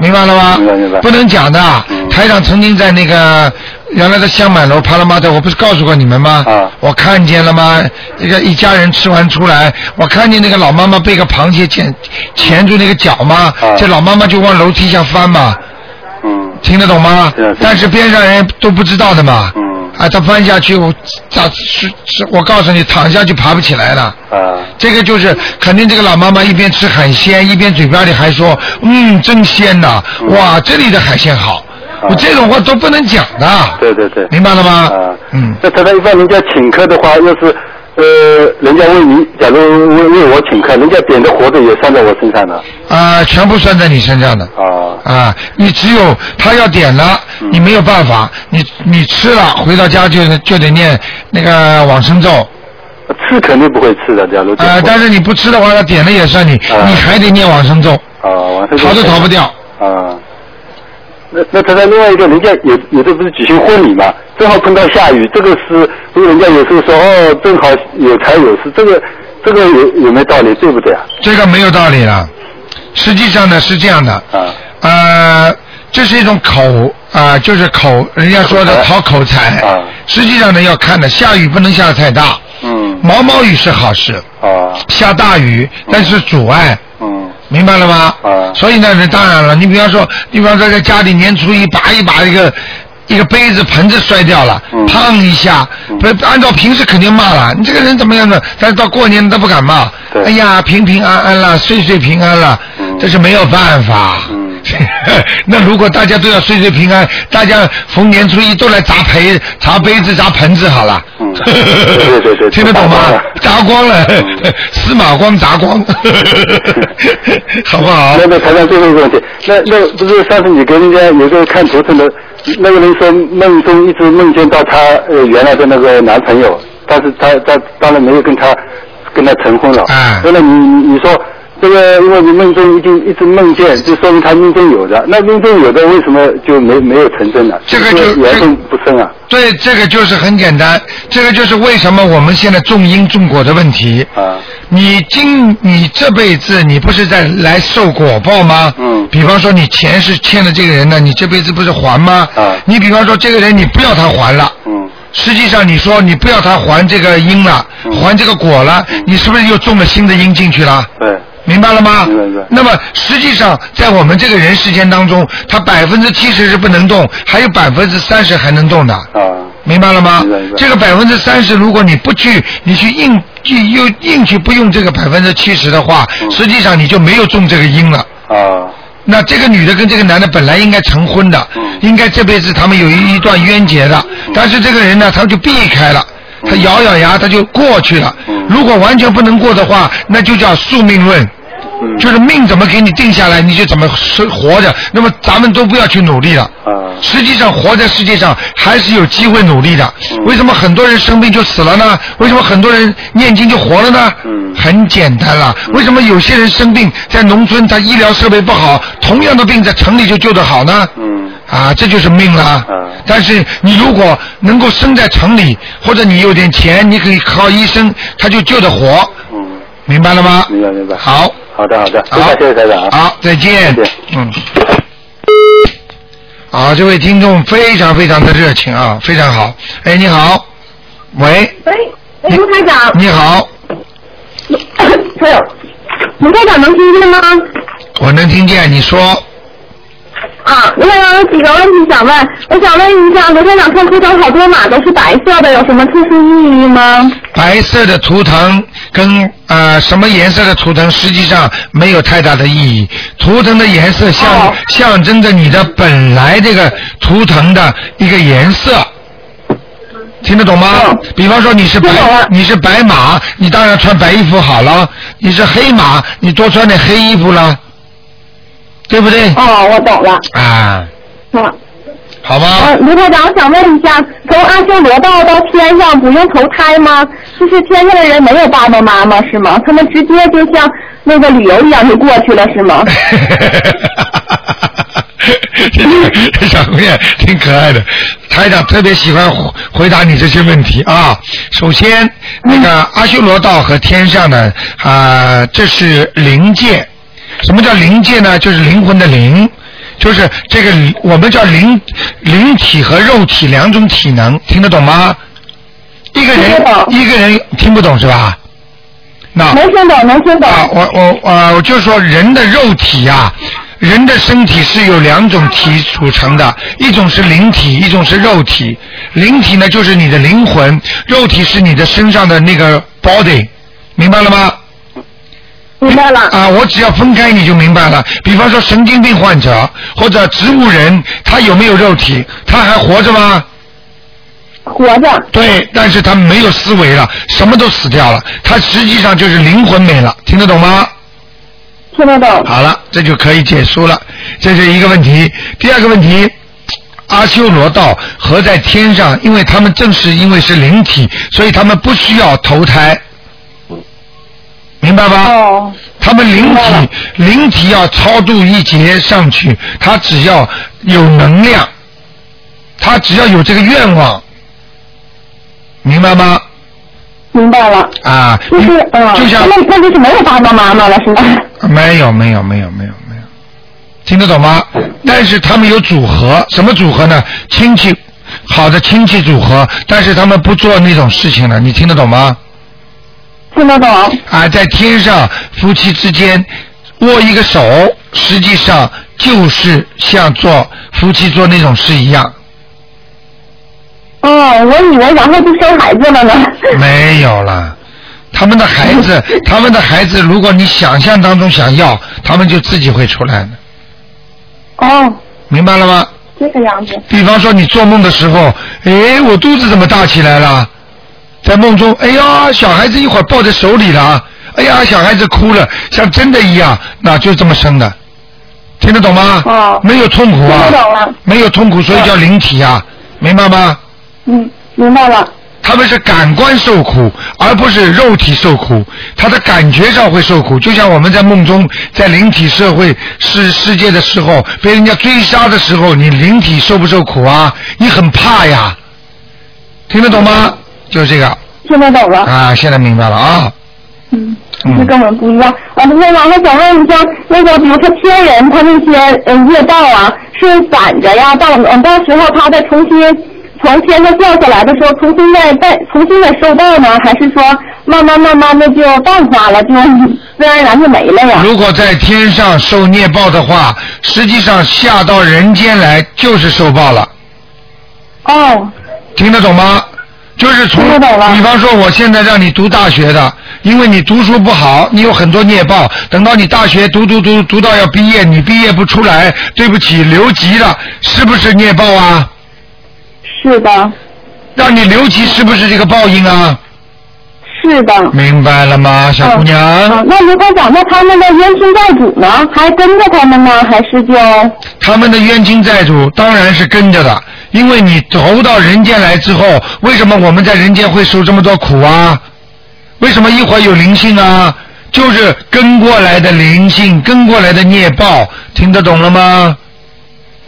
[SPEAKER 3] 啊，
[SPEAKER 1] 明白了吗？
[SPEAKER 3] 明白明白
[SPEAKER 1] 不能讲的。
[SPEAKER 3] 嗯
[SPEAKER 1] 台长曾经在那个原来的香满楼帕拉马特，我不是告诉过你们吗？
[SPEAKER 3] 啊
[SPEAKER 1] 我看见了吗？一个一家人吃完出来，我看见那个老妈妈被个螃蟹钳钳住那个脚嘛，
[SPEAKER 3] 啊
[SPEAKER 1] 这老妈妈就往楼梯下翻嘛，
[SPEAKER 3] 嗯
[SPEAKER 1] 听得懂吗？但是边上人都不知道的嘛。
[SPEAKER 3] 嗯
[SPEAKER 1] 啊，他翻下去，我咋是是？我告诉你，躺下去爬不起来了。
[SPEAKER 3] 啊
[SPEAKER 1] 这个就是肯定这个老妈妈一边吃海鲜，一边嘴巴里还说，嗯，真鲜呐，
[SPEAKER 3] 嗯
[SPEAKER 1] 哇，这里的海鲜好，
[SPEAKER 3] 啊
[SPEAKER 1] 我这种话都不能讲的，
[SPEAKER 3] 对对对。
[SPEAKER 1] 明白了吗？
[SPEAKER 3] 啊，
[SPEAKER 1] 嗯，
[SPEAKER 3] 那他在一般人家请客的话，要是呃，人家为你，假如为为我请客，人家点的活的也算在我身上的。
[SPEAKER 1] 啊，全部算在你身上的。
[SPEAKER 3] 啊
[SPEAKER 1] 啊，你只有他要点了，
[SPEAKER 3] 嗯
[SPEAKER 1] 你没有办法，你你吃了回到家就就得念那个往生咒，
[SPEAKER 3] 吃肯定不会吃的，假如点
[SPEAKER 1] 啊，
[SPEAKER 3] 活
[SPEAKER 1] 但是你不吃的话，他点了也算你，
[SPEAKER 3] 啊
[SPEAKER 1] 你还得念往生咒，
[SPEAKER 3] 啊，往生咒
[SPEAKER 1] 逃都逃不掉。
[SPEAKER 3] 啊。那那他在另外一个，人家有有的不是举行婚礼嘛，正好碰到下雨，这个是人家有时候说哦，正好有财有势，这个这个有有没有道理，对不对啊？
[SPEAKER 1] 这个没有道理了。实际上呢是这样的，
[SPEAKER 3] 啊
[SPEAKER 1] 呃，这是一种口啊、就是口，人家说的讨口才。
[SPEAKER 3] 啊
[SPEAKER 1] 实际上呢要看的，下雨不能下太大，
[SPEAKER 3] 嗯
[SPEAKER 1] 毛毛雨是好事，
[SPEAKER 3] 啊
[SPEAKER 1] 下大雨但是阻碍。
[SPEAKER 3] 嗯
[SPEAKER 1] 明白了吗？
[SPEAKER 3] 啊
[SPEAKER 1] 所以呢，那当然了，你比方说，你比方说在家里年初一拔一把一个一个杯子盆子摔掉了，
[SPEAKER 3] 嗯
[SPEAKER 1] 砰一下，
[SPEAKER 3] 嗯
[SPEAKER 1] 不按照平时肯定骂了，你这个人怎么样的？但是到过年都不敢骂，
[SPEAKER 3] 对
[SPEAKER 1] 哎呀，平平安安了，岁岁平安了，
[SPEAKER 3] 嗯
[SPEAKER 1] 这是没有办法。
[SPEAKER 3] 嗯
[SPEAKER 1] 那如果大家都要岁岁平安，大家逢年初一都来砸杯、砸杯子、砸盆子好了。
[SPEAKER 3] 嗯 对对对
[SPEAKER 1] 听得懂吗？砸光了，司马光砸光，好不好？
[SPEAKER 3] 那那台上最后一个问题，那那不是上次你跟人家有个看图腾的，那个人说梦中一直梦见到他呃原来的那个男朋友，但是他他当然没有跟他跟他成婚了。
[SPEAKER 1] 啊
[SPEAKER 3] 那么你你说这个，因为你梦中一定一直梦见，就说明他命中有的，那命中有的为什么就没没有成真呢？
[SPEAKER 1] 这个就是
[SPEAKER 3] 缘分不深啊。
[SPEAKER 1] 对，这个就是很简单，这个就是为什么我们现在种因种果的问题。
[SPEAKER 3] 啊
[SPEAKER 1] 你今你这辈子你不是在来受果报吗？
[SPEAKER 3] 嗯
[SPEAKER 1] 比方说你钱是欠了这个人的，你这辈子不是还吗？
[SPEAKER 3] 啊
[SPEAKER 1] 你比方说这个人你不要他还了。
[SPEAKER 3] 嗯
[SPEAKER 1] 实际上，你说你不要他还这个因了，
[SPEAKER 3] 嗯
[SPEAKER 1] 还这个果了，你是不是又种了新的因进去了？
[SPEAKER 3] 对。
[SPEAKER 1] 明白了吗？
[SPEAKER 3] 明白明白
[SPEAKER 1] 那么实际上，在我们这个人世间当中，他百分之七十是不能动，还有百分之三十还能动的。
[SPEAKER 3] 啊
[SPEAKER 1] 明白了吗
[SPEAKER 3] 明白明白？
[SPEAKER 1] 这个百分之三十，如果你不去，你去硬去又硬去不用这个百分之七十的话，
[SPEAKER 3] 嗯
[SPEAKER 1] 实际上你就没有中这个因了。
[SPEAKER 3] 啊
[SPEAKER 1] 那这个女的跟这个男的本来应该成婚的，
[SPEAKER 3] 嗯
[SPEAKER 1] 应该这辈子他们有一一段冤结的，但是这个人呢，他就避开了，他咬咬牙他就过去了。
[SPEAKER 3] 嗯
[SPEAKER 1] 如果完全不能过的话，那就叫宿命论。
[SPEAKER 3] 嗯
[SPEAKER 1] 就是命怎么给你定下来，你就怎么生活着。那么咱们都不要去努力了。
[SPEAKER 3] 啊
[SPEAKER 1] 实际上活在世界上还是有机会努力的。
[SPEAKER 3] 嗯
[SPEAKER 1] 为什么很多人生病就死了呢？为什么很多人念经就活了呢？
[SPEAKER 3] 嗯
[SPEAKER 1] 很简单了。为什么有些人生病在农村，他医疗设备不好，同样的病在城里就救得好呢？
[SPEAKER 3] 嗯
[SPEAKER 1] 啊，这就是命了。
[SPEAKER 3] 啊
[SPEAKER 1] 但是你如果能够生在城里，或者你有点钱，你可以靠医生，他就救得活，
[SPEAKER 3] 嗯，
[SPEAKER 1] 明白了吗？
[SPEAKER 3] 明白明白。
[SPEAKER 1] 好，
[SPEAKER 3] 好的好的，非
[SPEAKER 1] 好
[SPEAKER 3] 常谢谢台长啊。
[SPEAKER 1] 好，再见。嗯。好，这位听众非常非常的热情啊，非常好。哎，你好，喂，
[SPEAKER 4] 喂，喂，卢台长，
[SPEAKER 1] 你好，
[SPEAKER 4] 还有，卢台长能听见吗？
[SPEAKER 1] 我能听见你说。
[SPEAKER 4] 啊，卢台长有几个问题想问，我想问一下，卢台长看图腾好多马都是白色的，有什么特殊意义吗？
[SPEAKER 1] 白色的图腾跟呃什么颜色的图腾实际上没有太大的意义。图腾的颜色象、
[SPEAKER 4] 哦
[SPEAKER 1] 象征着你的本来这个图腾的一个颜色。听得懂吗？
[SPEAKER 4] 哦
[SPEAKER 1] 比方说你是白你是白马，你当然穿白衣服好了；你是黑马，你多穿点黑衣服了，对不对？
[SPEAKER 4] 哦，我懂了。
[SPEAKER 1] 啊，
[SPEAKER 4] 啊，
[SPEAKER 1] 好吗。
[SPEAKER 4] 呃，卢台长，我想问一下，从阿修罗道到天上不用投胎吗？就是天上的人没有爸爸妈妈是吗？他们直接就像那个旅游一样就过去了是吗？
[SPEAKER 1] 这小姑娘挺可爱的，台长特别喜欢回回答你这些问题啊。首先，那个阿修罗道和天上呢，啊、这是灵界。什么叫灵界呢？就是灵魂的灵，就是这个我们叫灵灵体和肉体两种体能，听得懂吗？一个人一个人听不懂是吧？那
[SPEAKER 4] 能听懂，能听懂。
[SPEAKER 1] 啊，我我啊，我就说人的肉体呀、人的身体是由两种体组成的，一种是灵体，一种是肉体。灵体呢就是你的灵魂，肉体是你的身上的那个 body，明白了吗？
[SPEAKER 4] 明白了。
[SPEAKER 1] 啊，我只要分开你就明白了。比方说神经病患者或者植物人，他有没有肉体？他还活着吗？
[SPEAKER 4] 活着。
[SPEAKER 1] 对，但是他没有思维了，什么都死掉了，他实际上就是灵魂没了，听得懂吗？
[SPEAKER 4] 听得懂。
[SPEAKER 1] 好了，这就可以结束了，这是一个问题。第二个问题，阿修罗道和在天上，因为他们正是因为是灵体，所以他们不需要投胎，明白吗？
[SPEAKER 4] 哦。
[SPEAKER 1] 他们灵体灵体要超度一劫上去，他只要有能量，他只要有这个愿望，明白吗？
[SPEAKER 4] 明白了。
[SPEAKER 1] 啊，
[SPEAKER 4] 就是嗯，
[SPEAKER 1] 就像
[SPEAKER 4] 那那就是没有爸爸妈妈了是吧？
[SPEAKER 1] 没有没有没有没有没有，听得懂吗？但是他们有组合，什么组合呢？亲戚好的亲戚组合，但是他们不做那种事情了，你听得懂吗？
[SPEAKER 4] 听得懂。
[SPEAKER 1] 啊，在天上夫妻之间握一个手，实际上就是像做夫妻做那种事一样，
[SPEAKER 4] 哦，我以为然后就生孩子了呢。
[SPEAKER 1] 没有了。他们的孩子，他们的孩子，如果你想象当中想要，他们就自己会出来的。
[SPEAKER 4] 哦，
[SPEAKER 1] 明白了吗？
[SPEAKER 4] 这个样子。
[SPEAKER 1] 比方说你做梦的时候，哎，我肚子怎么大起来了？在梦中，哎呀，小孩子一会儿抱在手里了，哎呀，小孩子哭了，像真的一样，那就这么生的，听得懂吗？
[SPEAKER 4] 哦
[SPEAKER 1] 没有痛苦啊，
[SPEAKER 4] 听懂了
[SPEAKER 1] 没有痛苦，所以叫灵体啊，明白吗？
[SPEAKER 4] 嗯，明白了。
[SPEAKER 1] 他们是感官受苦，而不是肉体受苦。他的感觉上会受苦，就像我们在梦中，在灵体社会世世界的时候，被人家追杀的时候，你灵体受不受苦啊？你很怕呀，听得懂吗？就是这个
[SPEAKER 4] 听得懂了。
[SPEAKER 1] 啊，现在明白了啊。
[SPEAKER 4] 嗯，
[SPEAKER 1] 嗯
[SPEAKER 4] 这跟我们不一样。完了，那完了想问一下，那个比如说天人他那些呃业道啊，是散着呀，到嗯到时候他再重新从天上掉下来的时候，重新再再重新再受报呢，还是说慢慢慢慢的就淡化了，就自然而然就没了呀？
[SPEAKER 1] 如果在天上受孽报的话，实际上下到人间来就是受报了。
[SPEAKER 4] 哦，
[SPEAKER 1] 听得懂吗？就是从，比方说，我现在让你读大学的，因为你读书不好，你有很多孽报，等到你大学读读读读到要毕业，你毕业不出来，对不起，留级了，是不是孽报啊？
[SPEAKER 4] 是的，
[SPEAKER 1] 让你留级是不是这个报应啊？
[SPEAKER 4] 是的。
[SPEAKER 1] 明白了吗，小姑娘？
[SPEAKER 4] 嗯，那如果讲那他们的冤亲债主呢，还跟着他们呢，还是就
[SPEAKER 1] 他们的冤亲债主当然是跟着的，因为你投到人间来之后，为什么我们在人间会受这么多苦啊？为什么一会儿有灵性啊？就是跟过来的灵性，跟过来的孽报，听得懂了吗？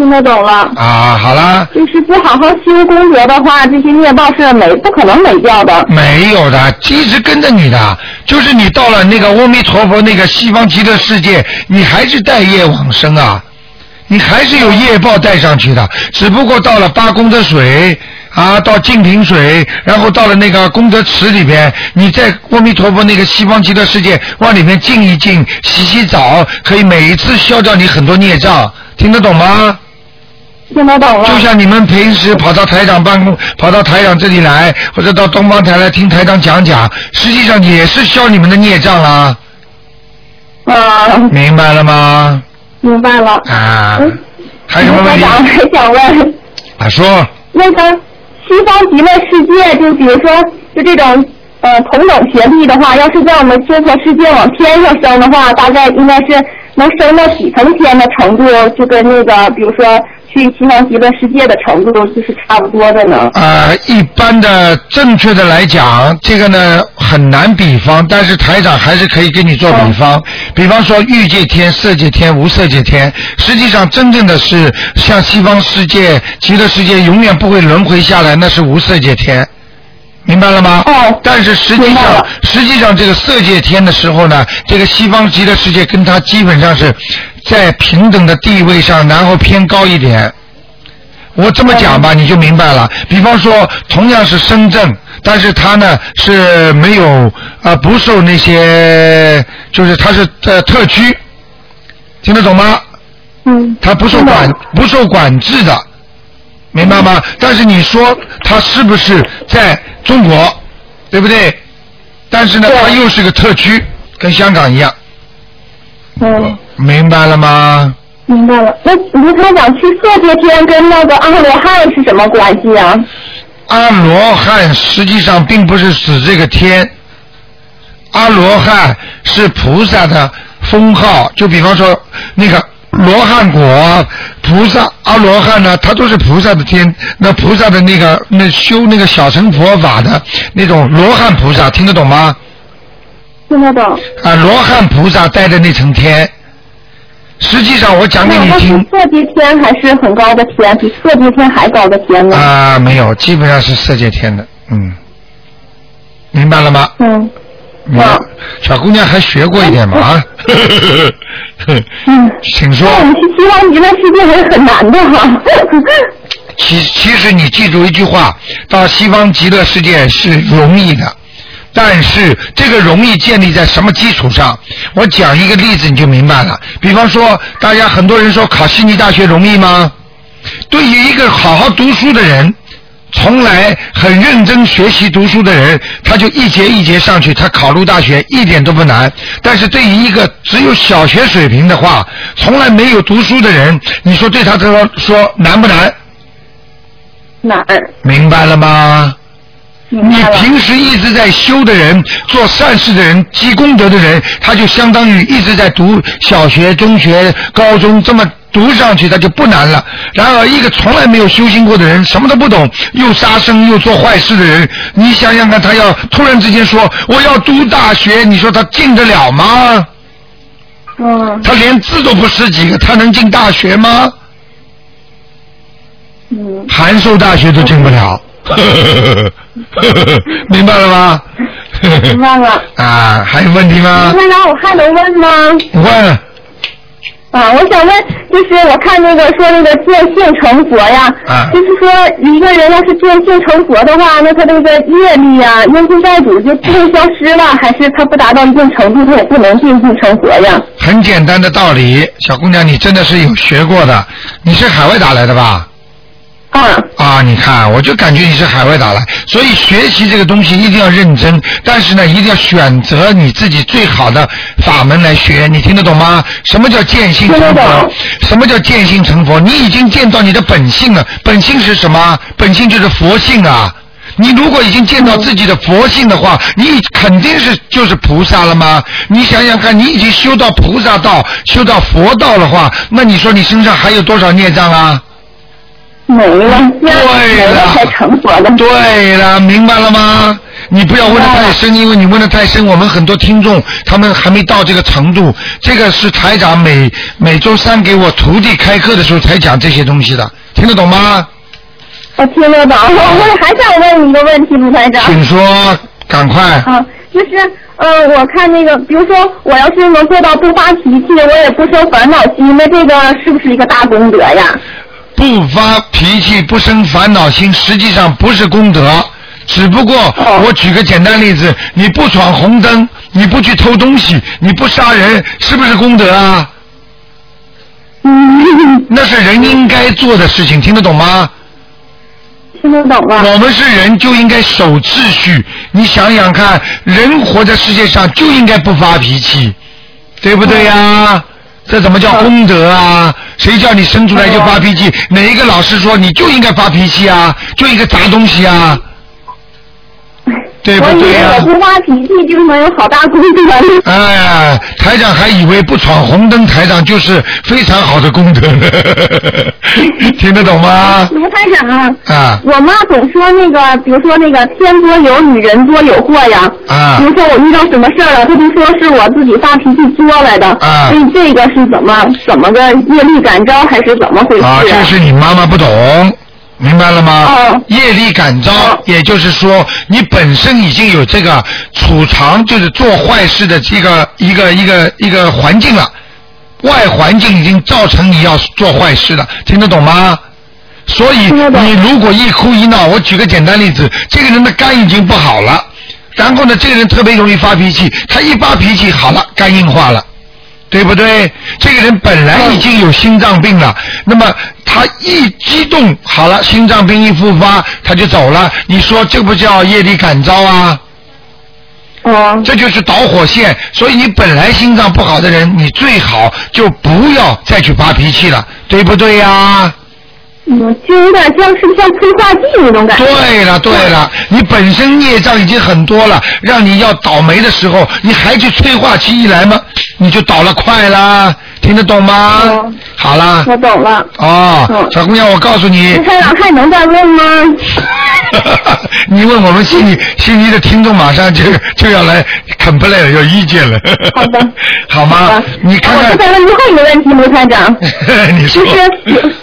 [SPEAKER 4] 听得懂了？
[SPEAKER 1] 啊，好啦，
[SPEAKER 4] 就是不好好修功德的话，这些孽报是没不可能没掉的。
[SPEAKER 1] 没有的，一直跟着你的，就是你到了那个阿弥陀佛那个西方极乐世界，你还是带业往生啊，你还是有业报带上去的，只不过到了八功德水啊，到净瓶水，然后到了那个功德池里边，你在阿弥陀佛那个西方极乐世界往里面静一静，洗洗澡，可以每一次消掉你很多孽障，听得懂吗？
[SPEAKER 4] 听得懂了。
[SPEAKER 1] 就像你们平时跑到台长办公，跑到台长这里来，或者到东方台来听台长讲讲，实际上也是消你们的孽障啦，
[SPEAKER 4] 啊，
[SPEAKER 1] 明白了吗？
[SPEAKER 4] 明白了。
[SPEAKER 1] 啊
[SPEAKER 4] 嗯，
[SPEAKER 1] 还有什么问题？
[SPEAKER 4] 台长还想问，
[SPEAKER 1] 啊，说
[SPEAKER 4] 那个西方极乐世界，就比如说就这种呃同等学历的话，要是在我们娑婆世界往天上升的话，大概应该是能升到几层天的程度，就跟那个比如说去西方极乐世界的程度就是差不多的呢。
[SPEAKER 1] 呃，一般的正确的来讲，这个呢很难比方，但是台长还是可以给你做比方。比方说欲界天、色界天、无色界天，实际上真正的是像西方世界、极乐世界永远不会轮回下来，那是无色界天。明白了吗？
[SPEAKER 4] 哦
[SPEAKER 1] 但是实际上实际上这个色界天的时候呢，这个西方极乐世界跟它基本上是在平等的地位上，然后偏高一点。我这么讲吧，你就明白了。比方说，同样是深圳，但是它呢是没有啊、呃不受那些，就是它是呃特区，听得懂吗？
[SPEAKER 4] 嗯。
[SPEAKER 1] 它不受管不受管制的，明白吗？但是你说他是不是在中国，对不对？但是呢，
[SPEAKER 4] 对
[SPEAKER 1] 它又是个特区，跟香港一样，
[SPEAKER 4] 嗯，
[SPEAKER 1] 明白了吗？
[SPEAKER 4] 明白了。那卢台长去色界天跟那个阿罗汉是什么关系啊？
[SPEAKER 1] 阿罗汉实际上并不是指这个天，阿罗汉是菩萨的封号，就比方说那个罗汉果菩萨阿罗汉呢，他都是菩萨的天，那菩萨的那个那修那个小乘佛法的那种罗汉菩萨，听得懂吗？
[SPEAKER 4] 听得懂。
[SPEAKER 1] 啊，罗汉菩萨带的那层天，实际上我讲给你听
[SPEAKER 4] 色界天还是很高的天，比色界天还高的天呢？
[SPEAKER 1] 啊，没有，基本上是色界天的，嗯，明白了吗？
[SPEAKER 4] 嗯
[SPEAKER 1] 明白
[SPEAKER 4] 好
[SPEAKER 1] 小姑娘还学过一点嘛啊？
[SPEAKER 4] 嗯。
[SPEAKER 1] 请说
[SPEAKER 4] 那。我们去西方极乐世界还是很难的哈。
[SPEAKER 1] 其其实你记住一句话，到西方极乐世界是容易的，但是这个容易建立在什么基础上？我讲一个例子你就明白了。比方说，大家很多人说考悉尼大学容易吗？对于一个好好读书的人，从来很认真学习读书的人，他就一节一节上去，他考入大学一点都不难。但是对于一个只有小学水平的话，从来没有读书的人，你说对他这说说难不难？
[SPEAKER 4] 难？
[SPEAKER 1] 明白了吗？你。平时一直在修的人，做善事的人，积功德的人，他就相当于一直在读小学、中学、高中，这么读上去，他就不难了。然而，一个从来没有修行过的人，什么都不懂，又杀生又做坏事的人，你想想看，他要突然之间说我要读大学，你说他进得了吗？
[SPEAKER 4] 嗯
[SPEAKER 1] 他连字都不识几个，他能进大学吗？
[SPEAKER 4] 嗯，
[SPEAKER 1] 函授大学都进不了，明白了吗？
[SPEAKER 4] 明白了。
[SPEAKER 1] 啊，还有问题吗
[SPEAKER 4] 卢？台长，我还能问吗？
[SPEAKER 1] 问，
[SPEAKER 4] 啊，我想问，就是我看那个说那个见性成佛呀，
[SPEAKER 1] 啊
[SPEAKER 4] 就是说一个人要是见性成佛的话，那他这个业力呀、冤亲债主就自动消失了，还是他不达到一定程度，他也不能见性成佛呀？
[SPEAKER 1] 很简单的道理，小姑娘，你真的是有学过的。你是海外打来的吧？
[SPEAKER 4] 啊，
[SPEAKER 1] 啊，你看，我就感觉你是海外打来，所以学习这个东西一定要认真，但是呢，一定要选择你自己最好的法门来学，你听得懂吗？什么叫见性成佛？什么叫见性成佛？你已经见到你的本性了，本性是什么？本性就是佛性啊。你如果已经见到自己的佛性的话，你肯定是就是菩萨了吗？你想想看，你已经修到菩萨道、修到佛道的话，那你说你身上还有多少孽障啊？
[SPEAKER 4] 没了，
[SPEAKER 1] 对
[SPEAKER 4] 没了才成佛的。
[SPEAKER 1] 对了，明白了吗？你不要问的太深，因为你问的太深，我们很多听众他们还没到这个程度。这个是台长每每周三给我徒弟开课的时候才讲这些东西的，听得懂吗？
[SPEAKER 4] 我听得懂，我我还想问你一个问题，卢台长。
[SPEAKER 1] 请说，赶快。
[SPEAKER 4] 啊，就是呃，我看那个，比如说我要是能做到不发脾气，我也不生烦恼心，那这个是不是一个大功德呀？
[SPEAKER 1] 不发脾气、不生烦恼心，实际上不是功德，只不过
[SPEAKER 4] 哦
[SPEAKER 1] 我举个简单例子，你不闯红灯，你不去偷东西，你不杀人，是不是功德啊？
[SPEAKER 4] 嗯，
[SPEAKER 1] 那是人应该做的事情，听得懂吗？
[SPEAKER 4] 听得懂吗？
[SPEAKER 1] 我们是人就应该守秩序。你想想看，人活在世界上就应该不发脾气，对不对呀、这怎么叫功德啊？谁叫你生出来就发脾气？哪一个老师说你就应该发脾气啊？就应该砸东西啊？对不
[SPEAKER 4] 我以为
[SPEAKER 1] 对呀、
[SPEAKER 4] 我不发脾气就能有好大功德呢。
[SPEAKER 1] 哎呀，台长还以为不闯红灯，台长就是非常好的功德呢，听得懂吗？
[SPEAKER 4] 卢台长啊，
[SPEAKER 1] 啊
[SPEAKER 4] 我妈总说那个，比如说那个天多有女人多有祸呀。
[SPEAKER 1] 啊
[SPEAKER 4] 比如说我遇到什么事儿了，她就说是我自己发脾气作来的。
[SPEAKER 1] 啊
[SPEAKER 4] 所以这个是怎么怎么个业力感召还是怎么回事
[SPEAKER 1] 啊，这是你妈妈不懂，明白了吗？
[SPEAKER 4] 哦
[SPEAKER 1] 业力感召
[SPEAKER 4] 哦，
[SPEAKER 1] 也就是说，你本身已经有这个储藏，就是做坏事的这个一个一个一个环境了，外环境已经造成你要做坏事了，听得懂吗？所以你如果一哭一闹，我举个简单例子，这个人的肝已经不好了，然后呢，这个人特别容易发脾气，他一发脾气好了，肝硬化了。对不对？这个人本来已经有心脏病了，那么他一激动，好了，心脏病一复发，他就走了。你说这不叫业力感召啊？
[SPEAKER 4] 哦，
[SPEAKER 1] 这就是导火线。所以你本来心脏不好的人，你最好就不要再去发脾气了，对不对呀、
[SPEAKER 4] 嗯，就有点像是像催化剂那种感觉。
[SPEAKER 1] 对了对了，你本身孽障已经很多了，让你要倒霉的时候，你还去催化剂一来吗？你就倒了快啦，听得懂吗？
[SPEAKER 4] 嗯
[SPEAKER 1] 好啦。
[SPEAKER 4] 我懂了。
[SPEAKER 1] 哦，
[SPEAKER 4] 嗯
[SPEAKER 1] 小姑娘，我告诉你，
[SPEAKER 4] 台长还能再问吗？
[SPEAKER 1] 你问我们悉尼悉尼的听众马上就就要来 complain 有意见了。
[SPEAKER 4] 好的，
[SPEAKER 1] 好吗？
[SPEAKER 4] 的
[SPEAKER 1] 你看
[SPEAKER 4] 我再
[SPEAKER 1] 看，
[SPEAKER 4] 问最后一个问题，卢台长，
[SPEAKER 1] 你说
[SPEAKER 4] 就。是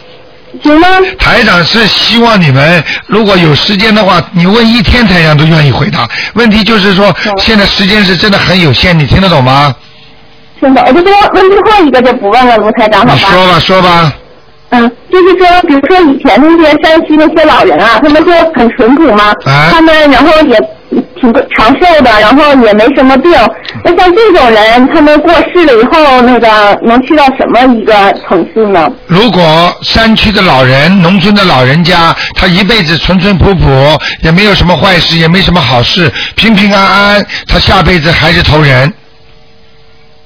[SPEAKER 4] 行吗？
[SPEAKER 1] 台长是希望你们如果有时间的话，你问一天，台长都愿意回答。问题就是说，现在时间是真的很有限，你听得懂吗？
[SPEAKER 4] 听懂，我就说问最后一个就不问了，卢台长，好吧？
[SPEAKER 1] 你说吧，说吧。
[SPEAKER 4] 嗯，就是说，比如说以前那些山西那些老人啊，他们就很淳朴嘛，
[SPEAKER 1] 啊
[SPEAKER 4] 他们然后也挺长寿的，的，然后也没什么病。那像这种人，他们过世了以后，那个能去到什么一个层次呢？
[SPEAKER 1] 如果山区的老人、农村的老人家，他一辈子淳淳朴朴，也没有什么坏事，也没什么好事，平平安安，他下辈子还是投人，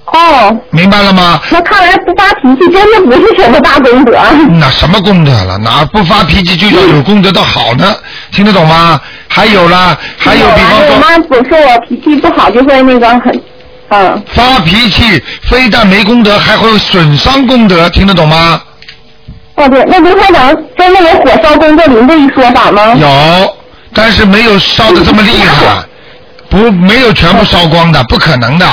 [SPEAKER 4] 哦，
[SPEAKER 1] 明白了吗？
[SPEAKER 4] 那看来不发脾气真的不是什么大功德。
[SPEAKER 1] 那什么功德了？哪不发脾气就叫有功德的好呢？听得懂吗？还有啦，还有比方说我
[SPEAKER 4] 妈总说我脾气不好，就会那个很，嗯，
[SPEAKER 1] 发脾气，非但没功德，还会损伤功德，听得懂吗？
[SPEAKER 4] 哦对，那卢台长真的有火烧功德林这一说法吗？
[SPEAKER 1] 有，但是没有烧的这么厉害，不没有全部烧光的，不可能的。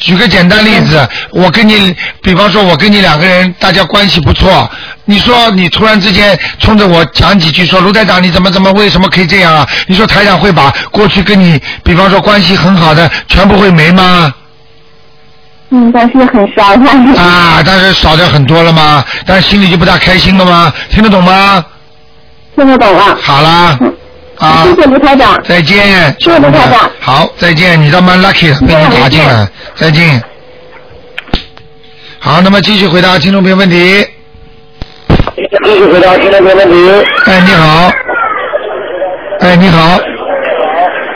[SPEAKER 1] 举个简单例子，我跟你，比方说，我跟你两个人，大家关系不错，你说你突然之间冲着我讲几句，说卢台长你怎么怎么为什么可以这样啊？你说台长会把过去跟你，比方说关系很好的，全部会没吗？
[SPEAKER 4] 嗯，但是很伤害。
[SPEAKER 1] 啊，但是少掉很多了吗？但是心里就不大开心了吗？听得懂吗？
[SPEAKER 4] 听得懂了。
[SPEAKER 1] 好啦，啊，
[SPEAKER 4] 谢谢卢台长。
[SPEAKER 1] 再见。
[SPEAKER 4] 谢谢卢台长。
[SPEAKER 1] 好，再见，你倒蛮 lucky 的，被你打进来，再见。好，那么继续回答听众朋友问题。
[SPEAKER 3] 继续回答听众朋友问题。
[SPEAKER 1] 哎，你好。哎，你好。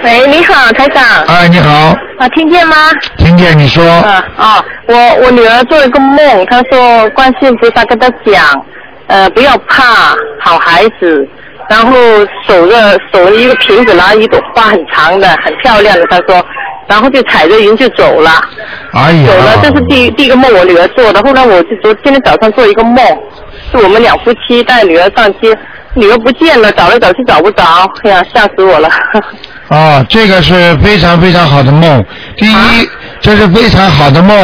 [SPEAKER 5] 喂，你好，台长。
[SPEAKER 1] 哎，你好，
[SPEAKER 5] 啊，听见吗？
[SPEAKER 1] 听见你说。
[SPEAKER 5] 啊啊，我我女儿做了个梦，她说观世音菩萨跟她讲，呃，不要怕，好孩子。然后手着手着一个瓶子，拿一朵花很长的，很漂亮的，他说，然后就踩着云就走了。
[SPEAKER 1] 哎呀。
[SPEAKER 5] 走了，这是第第一个梦，我女儿做的。后来我就昨今天早上做一个梦，是我们两夫妻带女儿上街，女儿不见了，找来找去找不着，哎呀，吓死我了。
[SPEAKER 1] 啊，这个是非常非常好的梦。第一，这是非常好的梦。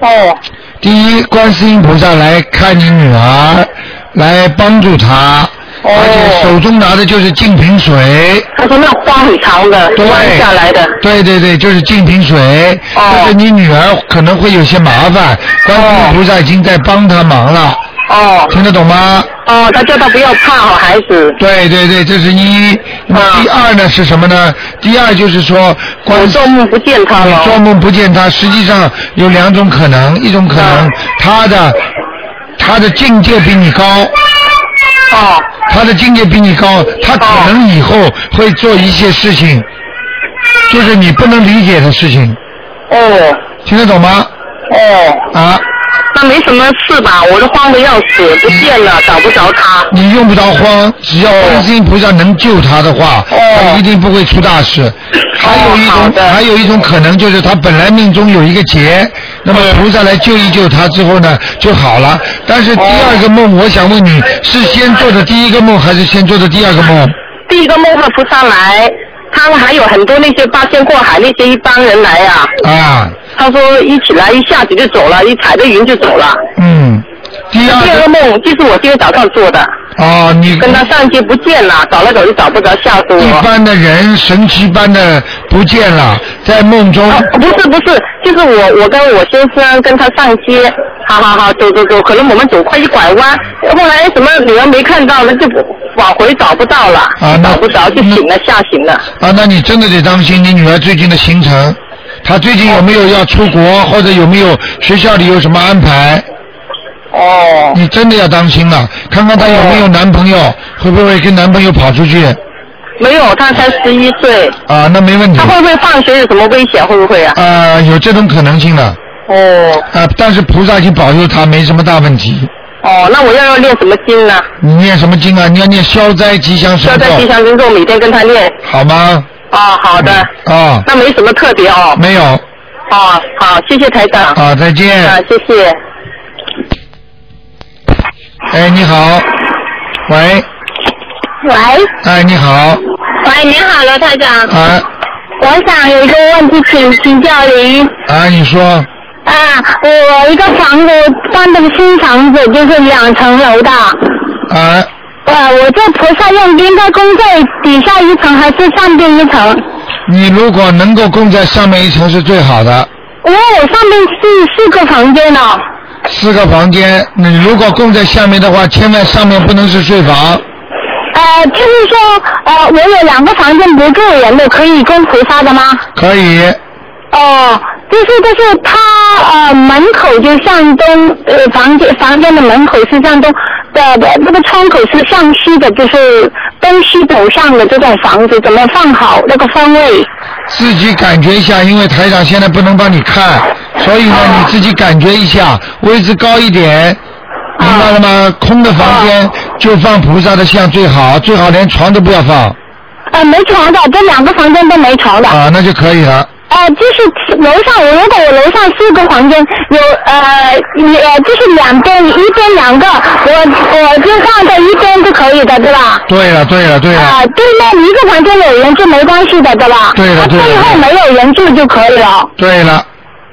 [SPEAKER 5] 哦。
[SPEAKER 1] 第一，观世音菩萨来看你女儿，来帮助她，
[SPEAKER 5] 哦
[SPEAKER 1] 而且手中拿的就是净瓶水。
[SPEAKER 5] 他说那花很长的，
[SPEAKER 1] 对
[SPEAKER 5] 弯下来的。
[SPEAKER 1] 对对对，就是净瓶水。
[SPEAKER 5] 哦
[SPEAKER 1] 就是你女儿可能会有些麻烦，观世音菩萨已经在帮她忙了。
[SPEAKER 5] 哦。
[SPEAKER 1] 听得懂吗？
[SPEAKER 5] 哦，他叫他不要怕，好孩子。
[SPEAKER 1] 对对对，这是一。那么第二呢是什么呢？第二就是说，观
[SPEAKER 5] 我做梦不见他了。
[SPEAKER 1] 做梦不见他，实际上有两种可能，一种可能他的他的境界比你高。
[SPEAKER 5] 哦。
[SPEAKER 1] 他的境界比你高，他可能以后会做一些事情，就是你不能理解的事情。
[SPEAKER 5] 哦。
[SPEAKER 1] 听得懂吗？
[SPEAKER 5] 哦。
[SPEAKER 1] 啊。
[SPEAKER 5] 那没什么事吧？我都慌得要死，不见了，找不着他。
[SPEAKER 1] 你用不着慌，只要观世音菩萨能救他的话，他一定不会出大事。还有一种，还有一种可能就是他本来命中有一个劫，那么菩萨来救一救他之后呢，就好了。但是第二个梦，我想问你是先做的第一个梦，还是先做的第二个梦？
[SPEAKER 5] 第一个梦和菩萨来，他们还有很多那些八仙过海那些一帮人来啊。
[SPEAKER 1] 啊。
[SPEAKER 5] 他说一起来，一下子就走了，一踩着云就走了。
[SPEAKER 1] 嗯。第二
[SPEAKER 5] 第二个梦就是我今天早上做的。
[SPEAKER 1] 哦，你
[SPEAKER 5] 跟他上街不见了，找来找去找不着，吓死我。
[SPEAKER 1] 一般的人神奇般的不见了，在梦中。
[SPEAKER 5] 不是不是，就是我我跟我先生跟他上街，好好好走走走，可能我们走快一拐弯，后来什么女儿没看到，那就往回找不到了，
[SPEAKER 1] 啊
[SPEAKER 5] 找不着就醒了，吓醒了。
[SPEAKER 1] 啊，那你真的得当心你女儿最近的行程，她最近有没有要出国，或者有没有学校里有什么安排？
[SPEAKER 5] 哦。
[SPEAKER 1] 你真的要当心了，看看她有没有男朋友，会不会跟男朋友跑出去？
[SPEAKER 5] 没有，他才十一岁。
[SPEAKER 1] 啊，那没问题
[SPEAKER 5] 他。会不会放学有什么危险？会不会啊？
[SPEAKER 1] 啊，有这种可能性的。
[SPEAKER 5] 哦。
[SPEAKER 1] 啊，但是菩萨已经保佑她没什么大问题。
[SPEAKER 5] 哦，那我要要念什么经呢？
[SPEAKER 1] 你念什么经啊？你要念消灾吉祥神
[SPEAKER 5] 消灾吉，祥神咒，每天跟他念。
[SPEAKER 1] 好吗？
[SPEAKER 5] 哦，好的。
[SPEAKER 1] 啊，
[SPEAKER 5] 那没什么特别哦。
[SPEAKER 1] 没有。
[SPEAKER 5] 哦，好，谢谢台长。
[SPEAKER 1] 啊，再见。
[SPEAKER 5] 啊，谢谢。
[SPEAKER 1] 哎，你好。喂。
[SPEAKER 4] 喂。
[SPEAKER 1] 哎，你好。
[SPEAKER 4] 喂，你好，罗台长。
[SPEAKER 1] 啊
[SPEAKER 4] 我想有一个问题请请教您。
[SPEAKER 1] 啊，你说。
[SPEAKER 4] 啊，我一个房子搬的新房子，就是两层楼的。
[SPEAKER 1] 啊，
[SPEAKER 4] 呃，我这菩萨用应该供在底下一层还是上边一层？
[SPEAKER 1] 你如果能够供在上面一层是最好的，
[SPEAKER 4] 因为我上面是四个房间呢。
[SPEAKER 1] 四个房间。你如果供在下面的话，千万上面不能是睡房。
[SPEAKER 4] 哎，呃，就是说，呃，我有两个房间不住人的，可以供菩萨的吗？
[SPEAKER 1] 可以，
[SPEAKER 4] 哦，就是就是他呃门口就向东，呃房间房间的门口是向东的的那个窗口是向西的，就是东西走向的这种房子，怎么放好那个方位？
[SPEAKER 1] 自己感觉一下，因为台长现在不能帮你看，所以呢，
[SPEAKER 4] 哦
[SPEAKER 1] 你自己感觉一下，位置高一点，明白了吗？空的房间就放菩萨的像最好，最好连床都不要放
[SPEAKER 4] 呃，没床的，这两个房间都没床的。
[SPEAKER 1] 啊，那就可以了。
[SPEAKER 4] 呃，就是楼上，我如果我楼上四个房间，有呃，你呃，就是两边一边两个，我我就放在一边就可以的，对吧？
[SPEAKER 1] 对了，对了，对了，
[SPEAKER 4] 啊、对面一个房间有人就没关系的，对吧？
[SPEAKER 1] 对了对了
[SPEAKER 4] 背后没有人住就可以了。
[SPEAKER 1] 对了，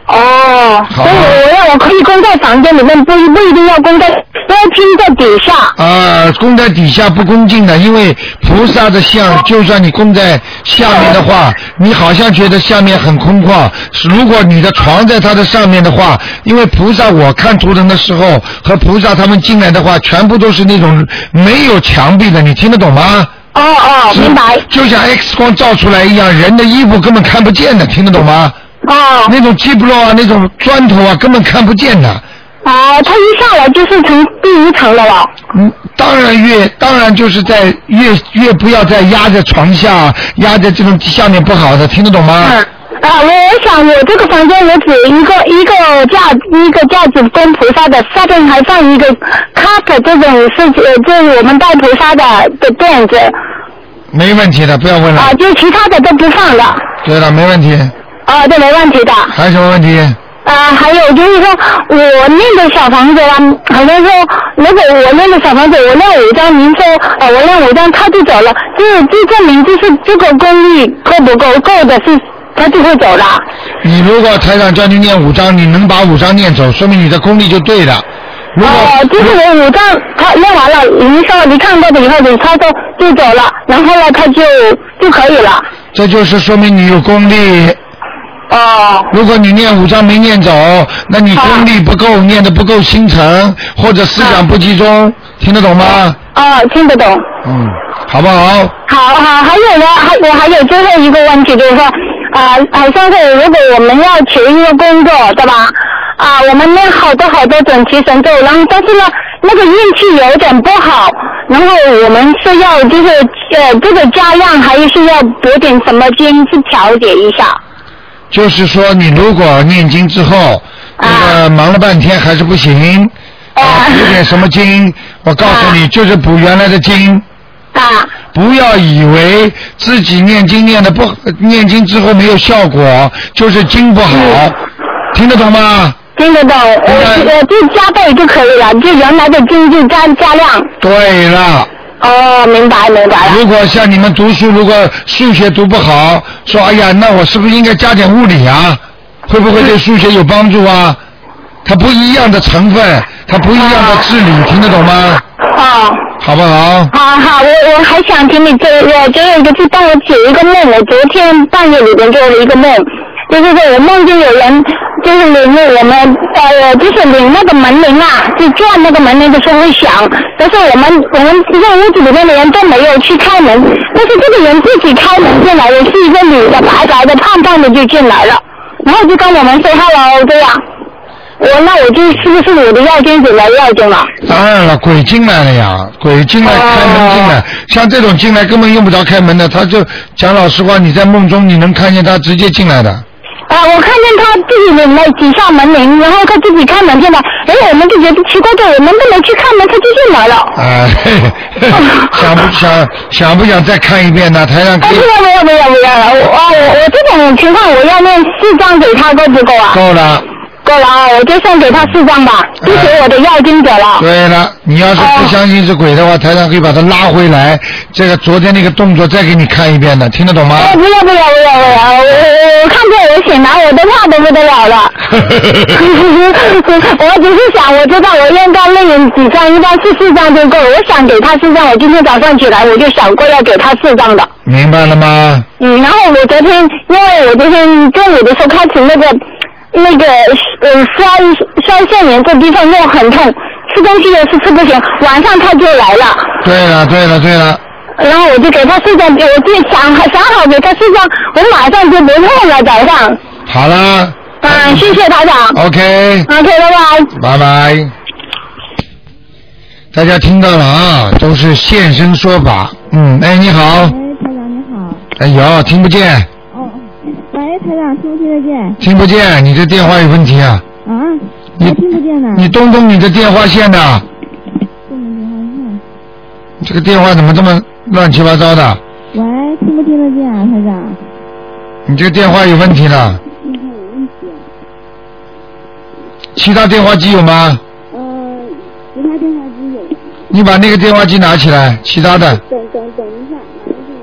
[SPEAKER 4] 哦，
[SPEAKER 1] 好
[SPEAKER 4] 所以我要我可以供在房间里面，不不一定要供在要厅在底下。
[SPEAKER 1] 啊，供在底下不恭敬的，因为菩萨的像，就算你供在下面的话，你好像觉得下面很空旷。如果你的床在它的上面的话，因为菩萨我看图腾的时候和菩萨他们进来的话，全部都是那种没有墙壁的，你听得懂吗？
[SPEAKER 4] 哦哦，明白。
[SPEAKER 1] 就像 X 光照出来一样，人的衣服根本看不见的，听得懂吗？
[SPEAKER 4] 哦
[SPEAKER 1] 那种基布洛啊，那种砖头啊，根本看不见的。
[SPEAKER 4] 哦，他一上来就是从第一层的了。
[SPEAKER 1] 嗯，当然越当然就是在越越不要再压在床下，压在这种下面不好的，听得懂吗？
[SPEAKER 4] 嗯。啊，我我想我这个房间我只一个一个架一个架子供菩萨的，下边还放一个 cup 这种是呃就是我们带菩萨的的垫子
[SPEAKER 1] 没问题的，不要问了。
[SPEAKER 4] 啊，就其他的都不放了
[SPEAKER 1] 对了，没问题。
[SPEAKER 4] 啊，这没问题的。
[SPEAKER 1] 还有什么问题？
[SPEAKER 4] 啊，还有就是说，我念的小房子啊，好像说，如果我念的小房子，我念五张，您说，呃，我念五张，他就走了，这这证明就是这个功力够不够？够的是，他就会走了。
[SPEAKER 1] 你如果台长叫你念五张，你能把五张念走，说明你的功力就对了。
[SPEAKER 4] 哦，就是我五张，他念完了，您说你看过的以后，你操作就走了，然后呢，他就就可以了。
[SPEAKER 1] 这就是说明你有功力。
[SPEAKER 4] 哦。
[SPEAKER 1] 如果你念五章没念走，那你功力不够，念的不够心诚，或者思想不集中，听得懂吗？
[SPEAKER 4] 哦，听得懂。
[SPEAKER 1] 嗯，好不好？
[SPEAKER 4] 好好，还有呢，还我还有最后一个问题，就是说，啊、好像是如果我们要求一个工作，对吧？啊、我们念好多好多准提神咒，然后但是呢，那个运气有点不好，然后我们是要就是呃这个加量，还是要补点什么经去调节一下？
[SPEAKER 1] 就是说，你如果念经之后，那个忙了半天还是不行，啊，补点什么经？我告诉你，就是补原来的经。
[SPEAKER 4] 啊。
[SPEAKER 1] 不要以为自己念经念的不，念经之后没有效果，就是经不好，听得懂吗？
[SPEAKER 4] 听得懂，我呃就加倍就可以了，就原来的经就加加量。
[SPEAKER 1] 对了。
[SPEAKER 4] 哦，明白明白了。
[SPEAKER 1] 如果像你们读书，如果数学读不好，说哎呀，那我是不是应该加点物理啊？会不会对数学有帮助啊？它不一样的成分，它不一样的治理，听得懂吗？
[SPEAKER 4] 哦。
[SPEAKER 1] 好不好？
[SPEAKER 4] 好好，我我还想请你最呃最后一个就帮我解一个梦。我昨天半夜里边做了一个梦，就是说我梦见有人就是领了我们呃就是领那个门铃啊，就转那个门铃的时候会响，但是我们我们这个屋子里面的人都没有去开门，但是这个人自己开门进来的，是一个女的，白白的胖胖的就进来了，然后就跟我们说 hello 这样。我那我就是不是我的要经者来要经了？
[SPEAKER 1] 当然了，鬼进来了呀，鬼进来开门进来，像这种进来根本用不着开门的，他就讲老实话，你在梦中你能看见他直接进来的。
[SPEAKER 4] 啊，我看见他自己领了几下门铃，然后他自己开门进来，哎，我们就觉得奇怪，这，我们都没去开门，他就进来了。
[SPEAKER 1] 哎、嘿 嘿想不想想不想再看一遍呢？台上
[SPEAKER 4] 啊，
[SPEAKER 1] 可以
[SPEAKER 4] 不要不要不要不要了，我啊我我这种情况我要念四张给他够不够啊？
[SPEAKER 1] 够了。
[SPEAKER 4] 够了啊，我就送给他四张吧，就给我的要经者了。
[SPEAKER 1] 对了，你要是不相信是鬼的话，台上可以把他拉回来。这个昨天那个动作再给你看一遍的，听得懂吗？
[SPEAKER 4] 哎，不要不要不要不要！我我我看见我醒来，我都怕得不得了了。我只是想，我知道我应该念几张，一般是四张就够了。我想给他四张，我今天早上起来我就想过要给他四张的。
[SPEAKER 1] 明白了吗？
[SPEAKER 4] 嗯，然后我昨天，因为我昨天中午的时候开始那个那个呃摔摔腺炎这地方又很痛，吃东西也是吃不行，晚上他就来了。
[SPEAKER 1] 对了，对了，对了，
[SPEAKER 4] 然后我就给他睡觉，我就想想好给他睡觉，我马上就不痛了早上。
[SPEAKER 1] 好了
[SPEAKER 4] 嗯，谢谢台长。，OK，OK，拜拜。
[SPEAKER 1] 拜拜。大家听到了啊，都是现身说法。嗯，哎，你好，
[SPEAKER 6] 哎，台长你好。
[SPEAKER 1] 哎呦，听不见，
[SPEAKER 6] 哦，喂，台长听不听得见？
[SPEAKER 1] 听不见，你这电话有问题啊！
[SPEAKER 6] 啊，
[SPEAKER 1] 你
[SPEAKER 6] 还听不见呢。
[SPEAKER 1] 你动动你的电话线的，
[SPEAKER 6] 这么电话线。
[SPEAKER 1] 这个电话怎么这么乱七八糟的？
[SPEAKER 6] 喂，听不听得见啊，台长？
[SPEAKER 1] 你这个电话有问题了。
[SPEAKER 6] 信号有问题。
[SPEAKER 1] 其他电话机有吗？
[SPEAKER 6] 呃，其他电话机有。
[SPEAKER 1] 你把那个电话机拿起来，其他的
[SPEAKER 6] 等等等一下，拿过去拿。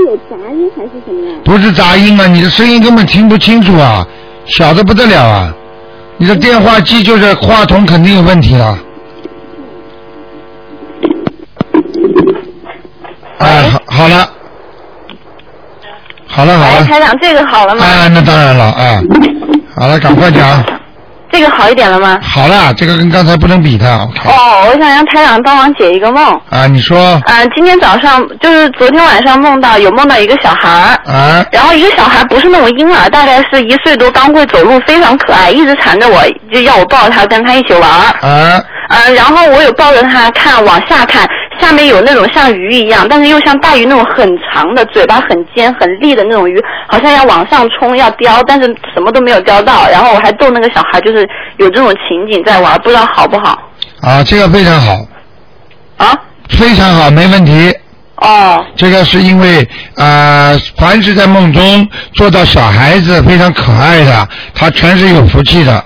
[SPEAKER 6] 是有杂音还是什么呀？
[SPEAKER 1] 不是杂音啊，你的声音根本听不清楚啊，小的不得了啊！你的电话机就是话筒肯定有问题了。哎，好，好了，好了，好
[SPEAKER 7] 哎，
[SPEAKER 1] 了，
[SPEAKER 7] 台长，这个好了吗？
[SPEAKER 1] 哎，那当然了，哎，好了，赶快讲，
[SPEAKER 7] 这个好一点了吗？
[SPEAKER 1] 好了，这个跟刚才不能比的
[SPEAKER 7] 哦，我想让台长帮忙解一个梦。
[SPEAKER 1] 啊，你说，
[SPEAKER 7] 啊、今天早上就是昨天晚上梦到有梦到一个小孩儿，
[SPEAKER 1] 啊，
[SPEAKER 7] 然后一个小孩不是那种婴儿，大概是一岁多，刚会走路，非常可爱，一直缠着我，就要我抱他，跟他一起玩儿。
[SPEAKER 1] 啊，
[SPEAKER 7] 嗯，然后我有抱着他看，往下看，下面有那种像鱼一样，但是又像大鱼那种很长的，嘴巴很尖、很利的那种鱼，好像要往上冲要叼，但是什么都没有叼到。然后我还逗那个小孩，就是有这种情景在玩，不知道好不好
[SPEAKER 1] 啊，这个非常好，
[SPEAKER 7] 啊？
[SPEAKER 1] 非常好，没问题。
[SPEAKER 7] 哦
[SPEAKER 1] 这个是因为啊、呃凡是在梦中做到小孩子非常可爱的，他全是有福气的。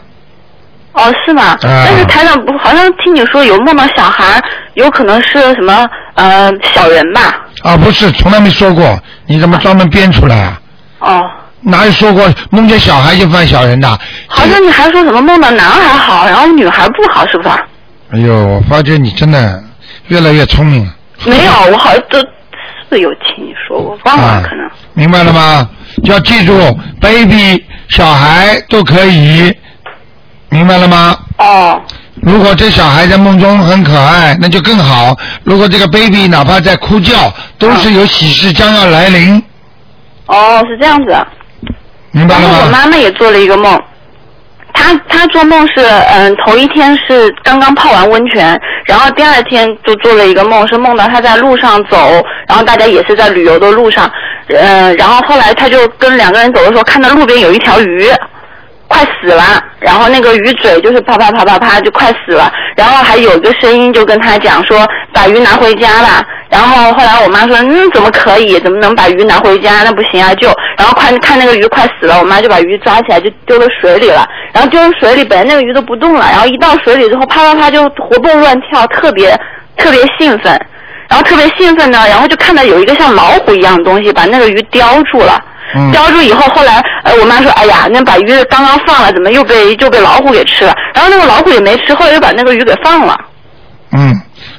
[SPEAKER 7] 哦，是吗？但是台长不，好像听你说有梦到小孩，有可能是什么呃小人吧？
[SPEAKER 1] 啊，不是，从来没说过，你怎么专门编出来啊？
[SPEAKER 7] 哦，
[SPEAKER 1] 哪有说过梦见小孩就犯小人的？
[SPEAKER 7] 好像你还说什么梦到男孩好，然后女孩不好，是不是？
[SPEAKER 1] 哎呦，我发觉你真的越来越聪明了。
[SPEAKER 7] 没有，我好像都是有听你说过，忘了
[SPEAKER 1] 啊
[SPEAKER 7] 可能。
[SPEAKER 1] 明白了吗？要记住，baby 小孩都可以，明白了吗？
[SPEAKER 7] 哦
[SPEAKER 1] 如果这小孩在梦中很可爱，那就更好。如果这个 baby 哪怕在哭叫，都是有喜事将要来临，
[SPEAKER 7] 哦，是这样子。
[SPEAKER 1] 明白了
[SPEAKER 7] 吗我？妈妈也做了一个梦，她她做梦是嗯头一天是刚刚泡完温泉，然后第二天就做了一个梦，是梦到她在路上走，然后大家也是在旅游的路上，嗯，然后后来她就跟两个人走的时候，看到路边有一条鱼。快死了，然后那个鱼嘴就是啪啪啪啪啪就快死了，然后还有一个声音就跟他讲说把鱼拿回家吧，然后后来我妈说嗯怎么可以，怎么能把鱼拿回家？那不行啊就，然后快看那个鱼快死了，我妈就把鱼抓起来就丢到水里了，然后丢到水里本来那个鱼都不动了，然后一到水里之后啪啪啪就活蹦乱跳，特别特别兴奋，然后特别兴奋呢，然后就看到有一个像老虎一样的东西把那个鱼叼住了。
[SPEAKER 1] 嗯
[SPEAKER 7] 叼住以后，后来呃，我妈说，哎呀，那把鱼刚刚放了，怎么又被就被老虎给吃了？然后那个老虎也没吃，后来又把那个鱼给放了。
[SPEAKER 1] 嗯，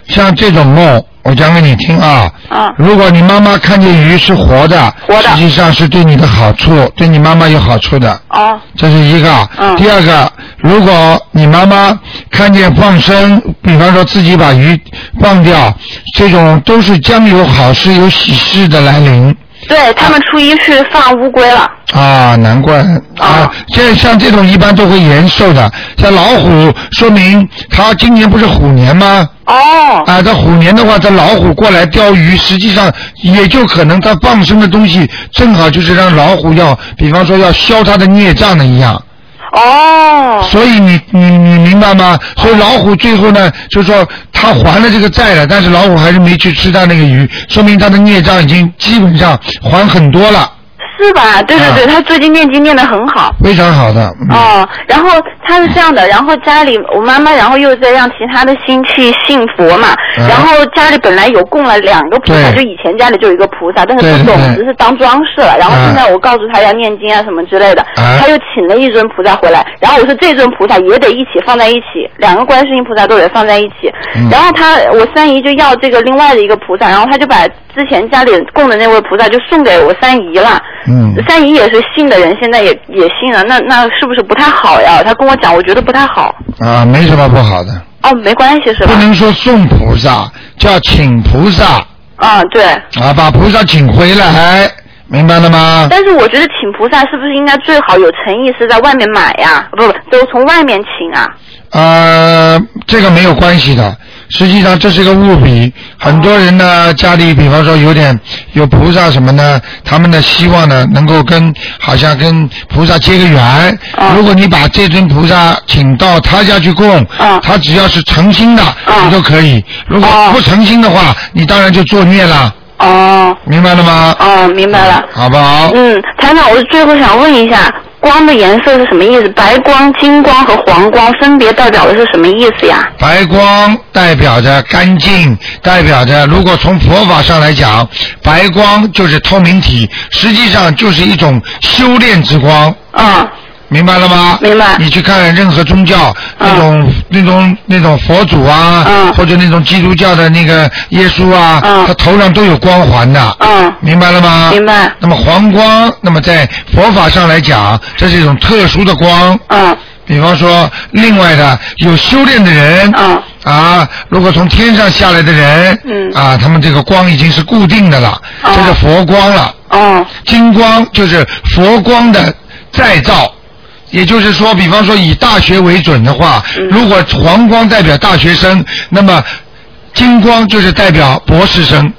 [SPEAKER 1] 像这种梦，我讲给你听啊。
[SPEAKER 7] 啊
[SPEAKER 1] 如果你妈妈看见鱼是活的，
[SPEAKER 7] 活的
[SPEAKER 1] 实际上是对你的好处，对你妈妈有好处的。
[SPEAKER 7] 啊
[SPEAKER 1] 这是一个。
[SPEAKER 7] 嗯
[SPEAKER 1] 第二个，如果你妈妈看见放生，比方说自己把鱼放掉，这种都是将有好事、有喜事的来临。
[SPEAKER 7] 对他们初一去放乌龟了。
[SPEAKER 1] 啊，难怪啊！现在像这种一般都会延寿的，像老虎，说明它今年不是虎年吗？
[SPEAKER 7] 哦
[SPEAKER 1] 啊，这虎年的话，这老虎过来钓鱼，实际上也就可能它放生的东西，正好就是让老虎要，比方说要消它的孽障的一样。
[SPEAKER 7] 哦
[SPEAKER 1] 所以你你你明白吗？所以老虎最后呢，就说他还了这个债了，但是老虎还是没去吃他那个鱼，说明他的孽障已经基本上还很多了，
[SPEAKER 7] 是吧？对对对，
[SPEAKER 1] 啊
[SPEAKER 7] 他最近念经念得很好。
[SPEAKER 1] 非常好的。嗯
[SPEAKER 7] 哦，然后他是这样的，然后家里我妈妈，然后又在让其他的亲戚信佛嘛，
[SPEAKER 1] 嗯
[SPEAKER 7] 然后家里本来有供了两个菩萨，就以前家里就有一个菩萨，但是
[SPEAKER 1] 对
[SPEAKER 7] 不懂，只是当装饰了。然后现在我告诉他要念经啊什么之类的，
[SPEAKER 1] 啊
[SPEAKER 7] 他又请了一尊菩萨回来，然后我说这尊菩萨也得一起放在一起，两个观世音菩萨都得放在一起。
[SPEAKER 1] 嗯
[SPEAKER 7] 然后他我三姨就要这个另外的一个菩萨，然后他就把之前家里供的那位菩萨就送给我三姨了。
[SPEAKER 1] 嗯
[SPEAKER 7] 三姨也是信的人，现在也也信了，那那是不是不太好呀？他跟我讲，我觉得不太好。
[SPEAKER 1] 啊，没什么不好的，
[SPEAKER 7] 哦，没关系是吧？
[SPEAKER 1] 不能说送菩萨，叫请菩萨
[SPEAKER 7] 啊，对。
[SPEAKER 1] 啊，把菩萨请回来，明白了吗？
[SPEAKER 7] 但是我觉得请菩萨是不是应该最好有诚意是在外面买呀？不不，都从外面请啊。
[SPEAKER 1] 呃，这个没有关系的。实际上这是个物比，很多人呢家里，比方说有点有菩萨什么呢，他们的希望呢能够跟好像跟菩萨结个缘。如果你把这尊菩萨请到他家去供，他只要是诚心的，你都可以。如果不诚心的话，你当然就作孽了。
[SPEAKER 7] 哦。
[SPEAKER 1] 明白了吗？
[SPEAKER 7] 哦，明白了。
[SPEAKER 1] 好不好？
[SPEAKER 7] 嗯，台长，我最后想问一下，光的颜色是什么意思？白光、金光和黄光分别代表的是什么意思呀？
[SPEAKER 1] 白光代表着干净，代表着如果从佛法上来讲，白光就是透明体，实际上就是一种修炼之光。
[SPEAKER 7] 嗯。
[SPEAKER 1] 明白了吗？
[SPEAKER 7] 明白。
[SPEAKER 1] 你去看任何宗教，那种那种那种佛祖啊，或者那种基督教的那个耶稣啊，他头上都有光环的。
[SPEAKER 7] 嗯。
[SPEAKER 1] 明白了吗？
[SPEAKER 7] 明白。
[SPEAKER 1] 那么黄光，那么在佛法上来讲，这是一种特殊的光。
[SPEAKER 7] 嗯。
[SPEAKER 1] 比方说，另外的有修炼的人，
[SPEAKER 7] 嗯
[SPEAKER 1] 啊，如果从天上下来的人，
[SPEAKER 7] 嗯
[SPEAKER 1] 啊，他们这个光已经是固定的了，这是佛光了。
[SPEAKER 7] 哦。
[SPEAKER 1] 金光就是佛光的再造。也就是说，比方说以大学为准的话，
[SPEAKER 7] 嗯
[SPEAKER 1] 如果黄光代表大学生，那么金光就是代表博士生。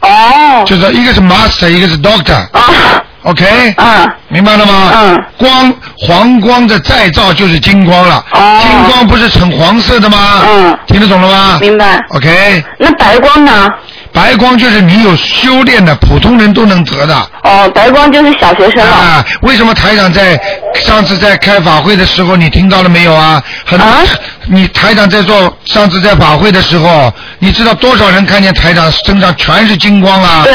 [SPEAKER 7] 哦。
[SPEAKER 1] 就是一个是 master，一个是 doctor。
[SPEAKER 7] 啊。
[SPEAKER 1] OK。
[SPEAKER 7] 嗯。
[SPEAKER 1] 明白了吗？
[SPEAKER 7] 嗯。
[SPEAKER 1] 光黄光的再造就是金光了。
[SPEAKER 7] 哦。
[SPEAKER 1] 金光不是呈黄色的吗？
[SPEAKER 7] 嗯。
[SPEAKER 1] 听得懂了吗？
[SPEAKER 7] 明白。
[SPEAKER 1] OK。
[SPEAKER 7] 那白光呢？
[SPEAKER 1] 白光就是你有修炼的，普通人都能得的。
[SPEAKER 7] 哦，白光就是小学生了。
[SPEAKER 1] 啊，为什么台长在上次在开法会的时候，你听到了没有啊？很多，你台长在做上次在法会的时候，你知道多少人看见台长身上全是金光啊？
[SPEAKER 7] 对。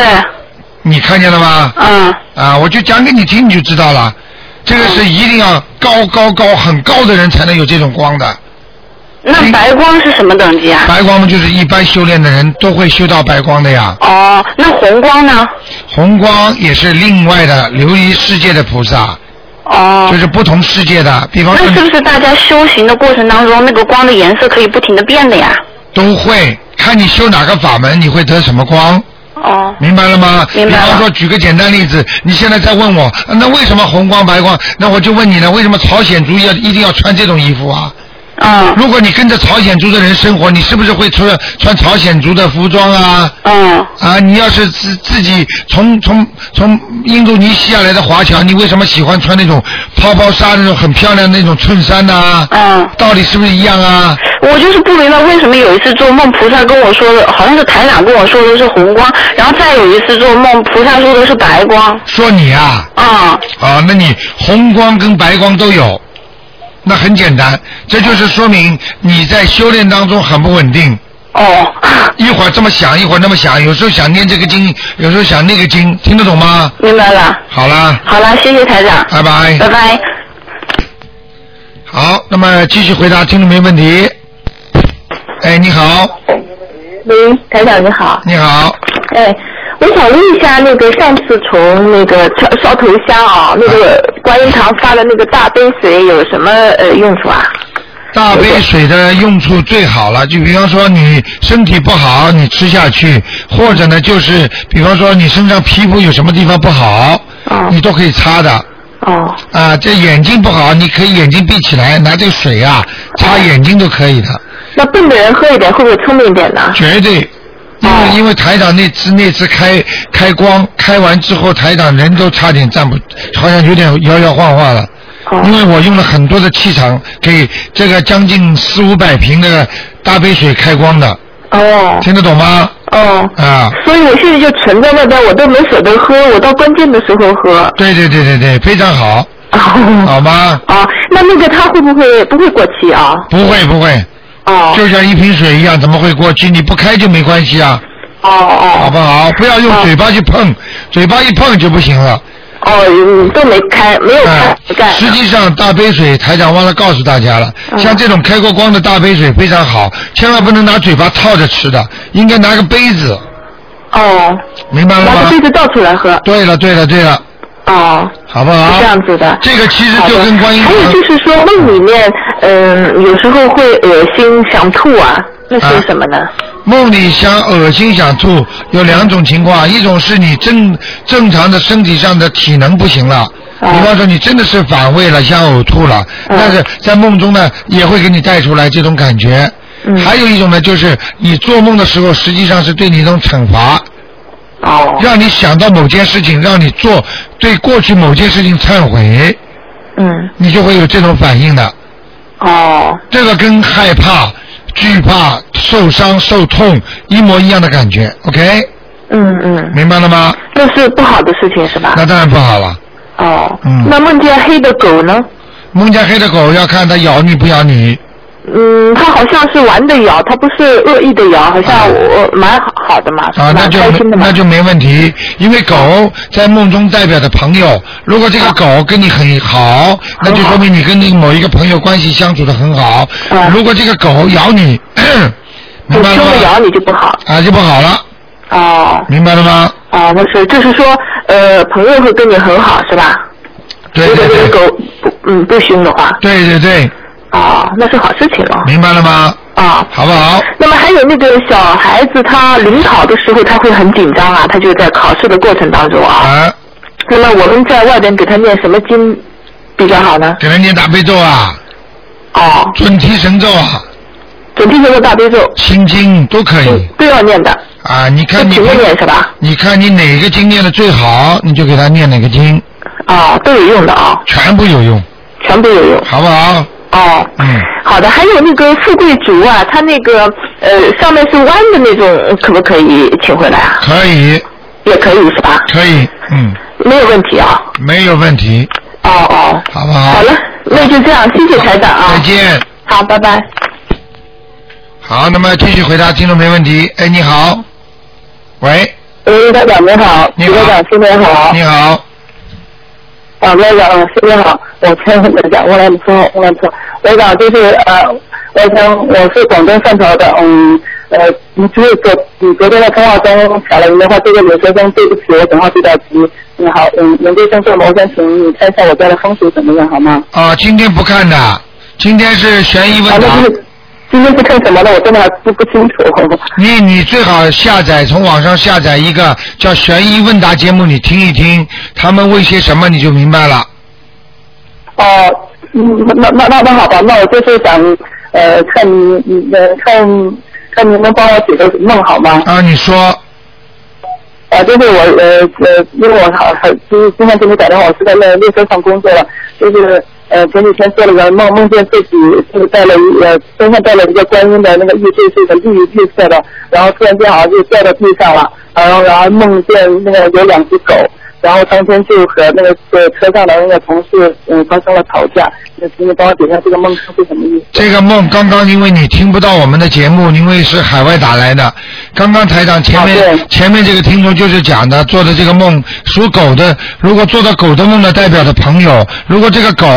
[SPEAKER 1] 你看见了吗？
[SPEAKER 7] 嗯。
[SPEAKER 1] 啊，我就讲给你听，你就知道了。这个是一定要高高高很高的人才能有这种光的。
[SPEAKER 7] 那白光是什么等级啊？
[SPEAKER 1] 白光嘛，就是一般修炼的人都会修到白光的呀。
[SPEAKER 7] 哦，那红光呢？
[SPEAKER 1] 红光也是另外的琉璃世界的菩萨。
[SPEAKER 7] 哦。
[SPEAKER 1] 就是不同世界的，比方说
[SPEAKER 7] 那是不是大家修行的过程当中，那个光的颜色可以不停的变的呀？
[SPEAKER 1] 都会看你修哪个法门，你会得什么光。
[SPEAKER 7] 哦。
[SPEAKER 1] 明白了吗？
[SPEAKER 7] 明白了
[SPEAKER 1] 比方说，举个简单例子，你现在在问我，啊那为什么红光白光？那我就问你呢，为什么朝鲜族要一定要穿这种衣服啊？
[SPEAKER 7] 嗯。
[SPEAKER 1] 如果你跟着朝鲜族的人生活，你是不是会穿穿朝鲜族的服装啊？
[SPEAKER 7] 嗯。
[SPEAKER 1] 啊，你要是自自己从从从印度尼西亚来的华侨，你为什么喜欢穿那种泡泡纱那种很漂亮的那种衬衫呢、
[SPEAKER 7] 嗯。
[SPEAKER 1] 道理是不是一样啊？
[SPEAKER 7] 我就是不明白为什么有一次做梦，菩萨跟我说的，好像是台长跟我说的是红光，然后再有一次做梦，菩萨说的是白光。
[SPEAKER 1] 说你啊？
[SPEAKER 7] 啊。
[SPEAKER 1] 啊，那你红光跟白光都有，那很简单，这就是说明你在修炼当中很不稳定。
[SPEAKER 7] 哦。
[SPEAKER 1] 一会儿这么想，一会儿那么想，有时候想念这个经，有时候想那个经，听得懂吗？
[SPEAKER 7] 明白了。
[SPEAKER 1] 好啦，
[SPEAKER 7] 好了，谢谢台长。
[SPEAKER 1] 拜拜。
[SPEAKER 7] 拜拜。
[SPEAKER 1] 好，那么继续回答听众没问题。哎，你好，
[SPEAKER 8] 喂，台长你好。
[SPEAKER 1] 你好。
[SPEAKER 8] 哎，我想问一下，那个上次从那个烧烧头香啊，那个观音堂发的那个大杯水有什么呃用处啊？
[SPEAKER 1] 大杯水的用处最好了，就比方说你身体不好，你吃下去，或者呢就是比方说你身上皮肤有什么地方不好，你都可以擦的。
[SPEAKER 8] 哦。
[SPEAKER 1] 啊，这眼睛不好，你可以眼睛闭起来，拿这个水啊擦眼睛都可以的。
[SPEAKER 8] 那笨的人喝一点会不会聪明一点呢？
[SPEAKER 1] 绝对，因为、因为台长那次那次开开光开完之后，台长人都差点站不，好像有点摇摇晃晃了。因为我用了很多的气场给这个将近四五百瓶的大杯水开光的。
[SPEAKER 8] 哦。
[SPEAKER 1] 听得懂吗？
[SPEAKER 8] 哦。
[SPEAKER 1] 啊。
[SPEAKER 8] 所以我现在就存在那边，我都没舍得喝，我到关键的时候喝。
[SPEAKER 1] 对对对对对，非常好。哦好吗？
[SPEAKER 8] 啊，那那个它会不会不会过期啊？
[SPEAKER 1] 不会不会。
[SPEAKER 8] 哦。
[SPEAKER 1] 就像一瓶水一样，怎么会过期？你不开就没关系啊。
[SPEAKER 8] 哦哦。
[SPEAKER 1] 好不好？不要用嘴巴去碰，嘴巴一碰就不行了。
[SPEAKER 8] 哦，嗯都没开，没有开。
[SPEAKER 1] 实际上，大杯水台长忘了告诉大家了，
[SPEAKER 8] 嗯
[SPEAKER 1] 像这种开过光的大杯水非常好，千万不能拿嘴巴套着吃的，应该拿个杯子。
[SPEAKER 8] 哦，
[SPEAKER 1] 明白了吗
[SPEAKER 8] 拿个？杯子倒出来喝。
[SPEAKER 1] 对了，对了，对了，
[SPEAKER 8] 哦，
[SPEAKER 1] 好不好？
[SPEAKER 8] 是这样子的。
[SPEAKER 1] 这个其实就跟观音
[SPEAKER 8] 还有就是说梦里面，嗯，有时候会恶心想吐啊，那是什么呢？
[SPEAKER 1] 梦里想恶心想吐有两种情况，一种是你正正常的身体上的体能不行了。
[SPEAKER 8] 啊
[SPEAKER 1] 比方说你真的是反胃了，想呕吐了，但是在梦中呢也会给你带出来这种感觉。
[SPEAKER 8] 嗯
[SPEAKER 1] 还有一种呢，就是你做梦的时候，实际上是对你一种惩罚，
[SPEAKER 8] 哦，
[SPEAKER 1] 让你想到某件事情，让你做对过去某件事情忏悔，
[SPEAKER 8] 嗯，
[SPEAKER 1] 你就会有这种反应的。
[SPEAKER 8] 哦，
[SPEAKER 1] 这个跟害怕、惧怕、受伤、受痛一模一样的感觉，OK？
[SPEAKER 8] 嗯嗯，
[SPEAKER 1] 明白了吗？
[SPEAKER 8] 那是不好的事情是吧？
[SPEAKER 1] 那当然不好了。
[SPEAKER 8] 哦，
[SPEAKER 1] 嗯
[SPEAKER 8] 那梦见黑的狗呢？
[SPEAKER 1] 梦见黑的狗要看它咬你不咬你，
[SPEAKER 8] 嗯，它好像是玩的咬，它不是恶意的咬，好像我蛮好好的嘛，
[SPEAKER 1] 啊，那
[SPEAKER 8] 蛮
[SPEAKER 1] 就
[SPEAKER 8] 开心的嘛
[SPEAKER 1] 那。就没问题，因为狗在梦中代表的朋友，如果这个狗跟你很好，那就说明你跟那个某一个朋友关系相处的很好。如果这个狗咬你，明白了
[SPEAKER 8] 凶的咬？你就不好。
[SPEAKER 1] 啊，就不好了，
[SPEAKER 8] 哦
[SPEAKER 1] 明白了吗？
[SPEAKER 8] 啊，那是就是说，呃，朋友会跟你很好是吧？
[SPEAKER 1] 对对
[SPEAKER 8] 如果这个
[SPEAKER 1] 对，
[SPEAKER 8] 狗不嗯不凶的话，
[SPEAKER 1] 对对对，
[SPEAKER 8] 哦，那是好事情了。
[SPEAKER 1] 明白了吗？
[SPEAKER 8] 啊，
[SPEAKER 1] 好不好？
[SPEAKER 8] 那么还有那个小孩子，他临考的时候他会很紧张啊，他就在考试的过程当中啊。
[SPEAKER 1] 啊，
[SPEAKER 8] 那么我们在外边给他念什么经比较好呢？
[SPEAKER 1] 给他念大悲咒啊，
[SPEAKER 8] 哦，
[SPEAKER 1] 准提神咒啊，
[SPEAKER 8] 准提神咒、大悲咒
[SPEAKER 1] 心经都可以
[SPEAKER 8] 都要念的，
[SPEAKER 1] 啊。你看你
[SPEAKER 8] 一起念念是吧？
[SPEAKER 1] 你看你哪个经念的最好，你就给他念哪个经，
[SPEAKER 8] 啊，都有用的啊，
[SPEAKER 1] 全部有用，
[SPEAKER 8] 全部有用。
[SPEAKER 1] 好不好？
[SPEAKER 8] 哦，
[SPEAKER 1] 嗯，
[SPEAKER 8] 好的，还有那个富贵竹啊，它那个呃上面是弯的那种，可不可以请回来啊？
[SPEAKER 1] 可以，
[SPEAKER 8] 也可以是吧？
[SPEAKER 1] 可以，嗯，
[SPEAKER 8] 没有问题啊。
[SPEAKER 1] 没有问题，
[SPEAKER 8] 哦哦，
[SPEAKER 1] 好不好？
[SPEAKER 8] 好了，那就这样，谢谢台长啊。
[SPEAKER 1] 再见。
[SPEAKER 8] 好，拜拜。
[SPEAKER 1] 好，那么继续回答听众没问题。哎，你好，喂，
[SPEAKER 9] 喂，台长你好，
[SPEAKER 1] 你好
[SPEAKER 9] 台长新年好。
[SPEAKER 1] 你好，
[SPEAKER 9] 啊，台长新年好，我先台长，我来说，我来说，台长就是呃，我想我是广东汕头的，嗯呃，你就是昨你昨天在通话中打了一句话，这个留学生对不起，我等话比较急。你好，嗯，刘先生做我想请你看一下我家的风水怎么样，好吗？
[SPEAKER 1] 啊，今天不看的，今天是悬疑问
[SPEAKER 9] 啊，
[SPEAKER 1] 答
[SPEAKER 9] 啊。就是今天是看什么的？我真的还不不清楚。
[SPEAKER 1] 你你最好下载从网上下载一个叫悬疑问答节目，你听一听，他们问些什么你就明白了。
[SPEAKER 9] 哦，嗯，那那那那好吧，那我就是想呃看你呃看看你能帮我解个梦好吗？
[SPEAKER 1] 啊，你说
[SPEAKER 9] 啊，就是我呃呃，因为我好还就是今天给你打电话，我是在那列车上工作了，就是呃前几天做了个梦，梦见自己就是带了一呃身上带了一个观音的那个玉坠是一个绿绿色的，然后突然间好像就掉到地上了，然后然后梦见那个有两只狗。然后当天就和那个呃车上的那个同事嗯发生了吵架，那请你帮我解一下这个梦是什么意思？
[SPEAKER 1] 这个梦刚刚因为你听不到我们的节目，因为是海外打来的。刚刚台长前面、前面这个听众就是讲的，做的这个梦属狗的，如果做到狗的梦的，代表的朋友，如果这个狗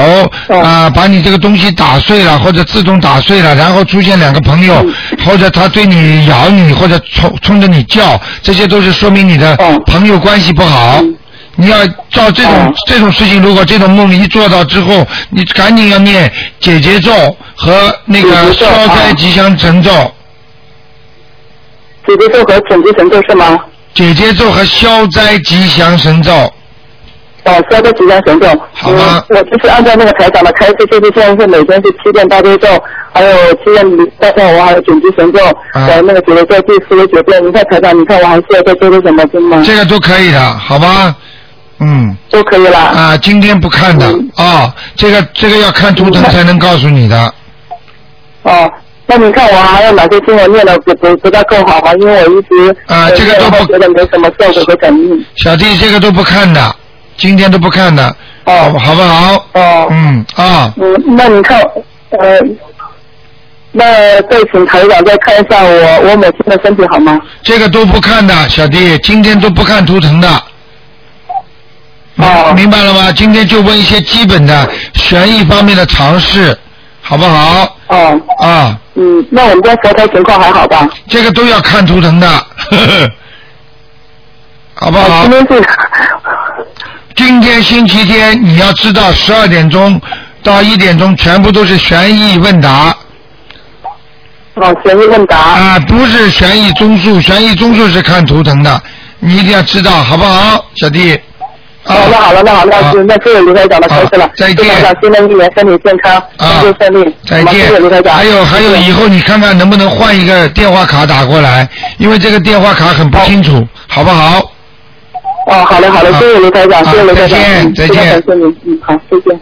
[SPEAKER 1] 啊、把你这个东西打碎了，或者自动打碎了，然后出现两个朋友，或者他对你咬你，或者冲冲着你叫，这些都是说明你的朋友关系不好。你要照这种、这种事情，如果这种梦一做到之后，你赶紧要念解结咒和那个消灾吉祥神咒。
[SPEAKER 9] 解结咒和准提神咒是吗？
[SPEAKER 1] 解结咒和消灾吉祥神咒。
[SPEAKER 9] 哦，消灾吉祥神咒。好吗、我就是按照那个台长的开示，就是现在是每天是七遍大悲咒，还有七遍大忏我还有准提神咒，还有那个解结咒第四十九遍。你看台长，你看我还需要再做些什么经吗？
[SPEAKER 1] 这个都可以的，好吧？嗯。
[SPEAKER 9] 就可以了。
[SPEAKER 1] 啊，今天不看的啊、这个这个要看图腾才能告诉你的。
[SPEAKER 9] 哦，那你看我还有哪些经文念的不不不大够好啊？因为我一直
[SPEAKER 1] 啊这个都不
[SPEAKER 9] 觉得没什么效果和感应。
[SPEAKER 1] 小弟这个都不看的，今天都不看的，
[SPEAKER 9] 哦，
[SPEAKER 1] 好不好？
[SPEAKER 9] 哦。
[SPEAKER 1] 嗯啊，
[SPEAKER 9] 嗯，那你看，呃，那再请台长再看一下我我母亲的身体好吗？
[SPEAKER 1] 这个都不看的，小弟，今天都不看图腾的。哦。明白了吗？今天就问一些基本的悬疑方面的常识，好不好？
[SPEAKER 9] 哦。
[SPEAKER 1] 啊。
[SPEAKER 9] 嗯，那我们家佛台情况还好吧？
[SPEAKER 1] 这个都要看图腾的。呵 呵好不好？
[SPEAKER 9] 今天是
[SPEAKER 1] 今天星期天，你要知道，十二点钟到一点钟全部都是悬疑问答。
[SPEAKER 9] 哦，悬疑问答。
[SPEAKER 1] 啊，不是悬疑综述，悬疑综述是看图腾的，你一定要知道，好不好，小弟？
[SPEAKER 9] 哦，那好了，那好了，那那谢谢卢台长的开示了。
[SPEAKER 1] 再见
[SPEAKER 9] 台长新的一年身体健康，工作顺利。
[SPEAKER 1] 再
[SPEAKER 9] 见谢谢卢台
[SPEAKER 1] 见。
[SPEAKER 9] 长。
[SPEAKER 1] 还有还有，以后你看看能不能换一个电话卡打过来，因为这个电话卡很不清楚，好不好？
[SPEAKER 9] 哦，好嘞好嘞，谢谢卢台长，谢谢卢台长，
[SPEAKER 1] 再见
[SPEAKER 9] 嗯
[SPEAKER 1] 再见
[SPEAKER 9] 好，再见。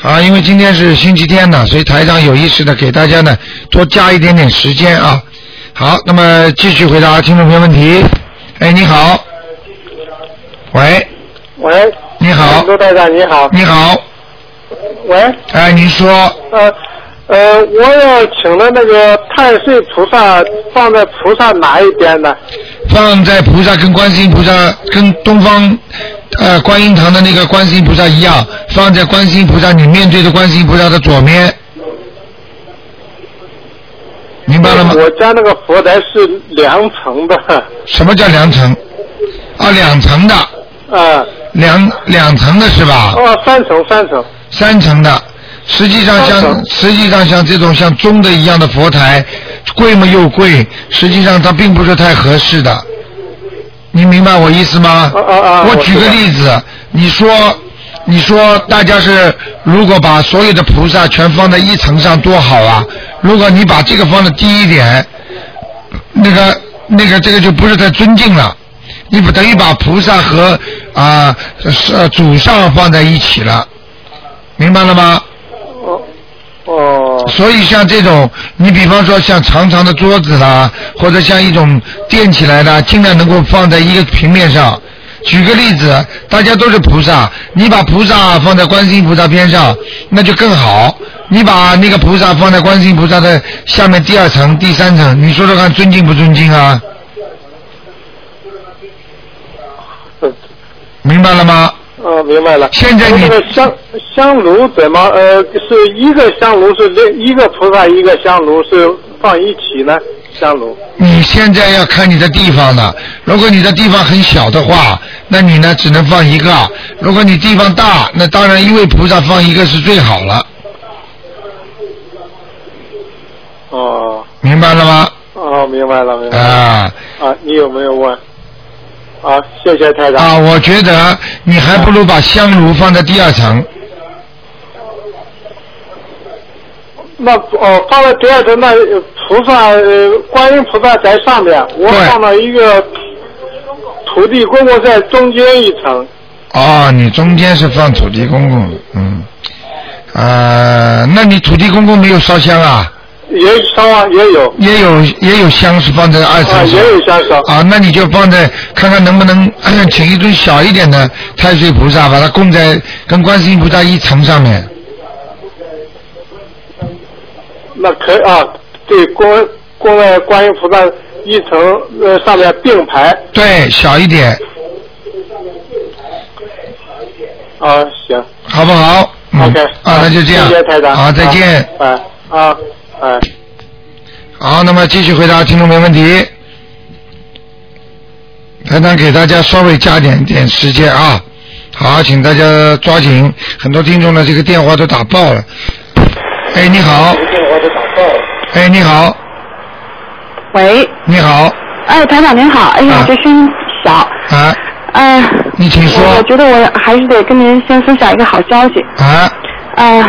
[SPEAKER 1] 好，因为今天是星期天呢，所以台长有意识的给大家呢多加一点点时间啊。好，那么继续回答听众朋友问题。哎，你好。喂，
[SPEAKER 10] 喂，
[SPEAKER 1] 你好，
[SPEAKER 10] 卢台长你好。
[SPEAKER 1] 你好，
[SPEAKER 10] 喂，
[SPEAKER 1] 哎，您说，
[SPEAKER 10] 呃呃，我要请的那个太岁菩萨放在菩萨哪一边呢？
[SPEAKER 1] 放在菩萨跟观世音菩萨跟东方呃观音堂的那个观世音菩萨一样，放在观世音菩萨你面对的观世音菩萨的左面，明白了吗？
[SPEAKER 10] 我家那个佛台是两层的，
[SPEAKER 1] 什么叫两层？啊，两层的，
[SPEAKER 10] 啊，
[SPEAKER 1] 两两层的是吧？
[SPEAKER 10] 哦，三层三层，
[SPEAKER 1] 三层的，实际上像实际上像这种像钟的一样的佛台，贵嘛又贵，实际上它并不是太合适的。你明白我意思吗？
[SPEAKER 10] 啊啊啊
[SPEAKER 1] 我举个例子，你说你说大家是如果把所有的菩萨全放在一层上多好啊！如果你把这个放的低一点，那个那个这个就不是太尊敬了。你不等于把菩萨和啊是、呃祖上放在一起了，明白了吗？
[SPEAKER 10] 哦。
[SPEAKER 1] 所以像这种，你比方说像长长的桌子啦，或者像一种垫起来的，尽量能够放在一个平面上。举个例子，大家都是菩萨，你把菩萨放在观世音菩萨边上，那就更好。你把那个菩萨放在观世音菩萨的下面第二层、第三层，你说说看，尊敬不尊敬啊？明白了吗？
[SPEAKER 10] 哦，明白了。
[SPEAKER 1] 现在你
[SPEAKER 10] 那个香香炉怎么呃是一个香炉是这一个菩萨一个香炉是放一起呢？香炉。
[SPEAKER 1] 你现在要看你的地方了。如果你的地方很小的话，那你呢只能放一个；如果你地方大，那当然一位菩萨放一个是最好了，
[SPEAKER 10] 哦
[SPEAKER 1] 明白了吗？
[SPEAKER 10] 哦，明白了明白了。
[SPEAKER 1] 啊
[SPEAKER 10] 啊，你有没有问？啊，谢谢台长。
[SPEAKER 1] 啊，我觉得你还不如把香炉放在第二层。
[SPEAKER 10] 那哦，放在第二层，那呃菩萨呃观音菩萨在上面，我放了一个土地公公在中间一层。
[SPEAKER 1] 哦，你中间是放土地公公，嗯，啊，那你土地公公没有烧香啊？
[SPEAKER 10] 也烧啊，也有。
[SPEAKER 1] 也有也有香是放在二层。
[SPEAKER 10] 也有香烧。
[SPEAKER 1] 啊，那你就放在看看能不能 请一尊小一点的太岁菩萨，把它供在跟观世音菩萨一层上面。
[SPEAKER 10] 那可以啊，对，供供在观音菩萨一层呃上面并排。
[SPEAKER 1] 对，小一点，
[SPEAKER 10] 啊，行。
[SPEAKER 1] 好不好？嗯
[SPEAKER 10] OK。
[SPEAKER 1] 啊，那就这样。
[SPEAKER 10] 谢谢台长。
[SPEAKER 1] 好，再见。
[SPEAKER 10] 啊啊哎。
[SPEAKER 1] 好，那么继续回答听众没问题。台长给大家稍微加点点时间啊。好，请大家抓紧，很多听众的这个电话都打爆了。哎，你好。电话都打爆了哎，你好，
[SPEAKER 11] 喂，
[SPEAKER 1] 你好，
[SPEAKER 11] 哎，台长您好，哎呀，这声音小，
[SPEAKER 1] 啊，
[SPEAKER 11] 哎，
[SPEAKER 1] 你请说。
[SPEAKER 11] 我我觉得我还是得跟您先分享一个好消息，
[SPEAKER 1] 啊，
[SPEAKER 11] 啊，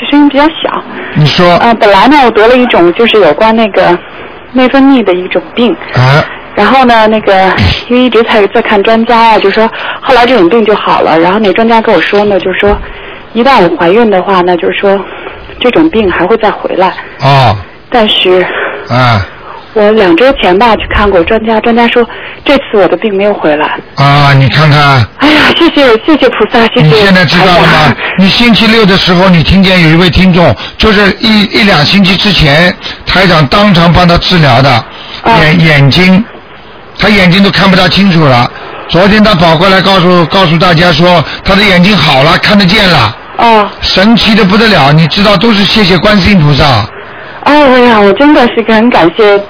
[SPEAKER 11] 这声音比较小，
[SPEAKER 1] 你说
[SPEAKER 11] 呃，本来呢我得了一种就是有关那个内分泌的一种病，
[SPEAKER 1] 啊，
[SPEAKER 11] 然后呢，那个因为一直在在看专家啊，就说后来这种病就好了。然后那专家跟我说呢，就是说一旦我怀孕的话呢，就是说这种病还会再回来。
[SPEAKER 1] 哦，
[SPEAKER 11] 但是
[SPEAKER 1] 啊
[SPEAKER 11] 我两周前吧去看过专家，专家说这次我的病没有回来。
[SPEAKER 1] 啊，你看看，
[SPEAKER 11] 哎呀，谢谢谢谢菩萨，谢谢。
[SPEAKER 1] 你现在知道了吗？你星期六的时候，你听见有一位听众，就是一一两星期之前，台长当场帮他治疗的，眼眼睛，他眼睛都看不大清楚了。昨天他跑过来告诉告诉大家说，他的眼睛好了，看得见了。
[SPEAKER 11] 哦。
[SPEAKER 1] 神奇的不得了，你知道，都是谢谢观世音菩萨。
[SPEAKER 11] 哎呀，我真的是很感谢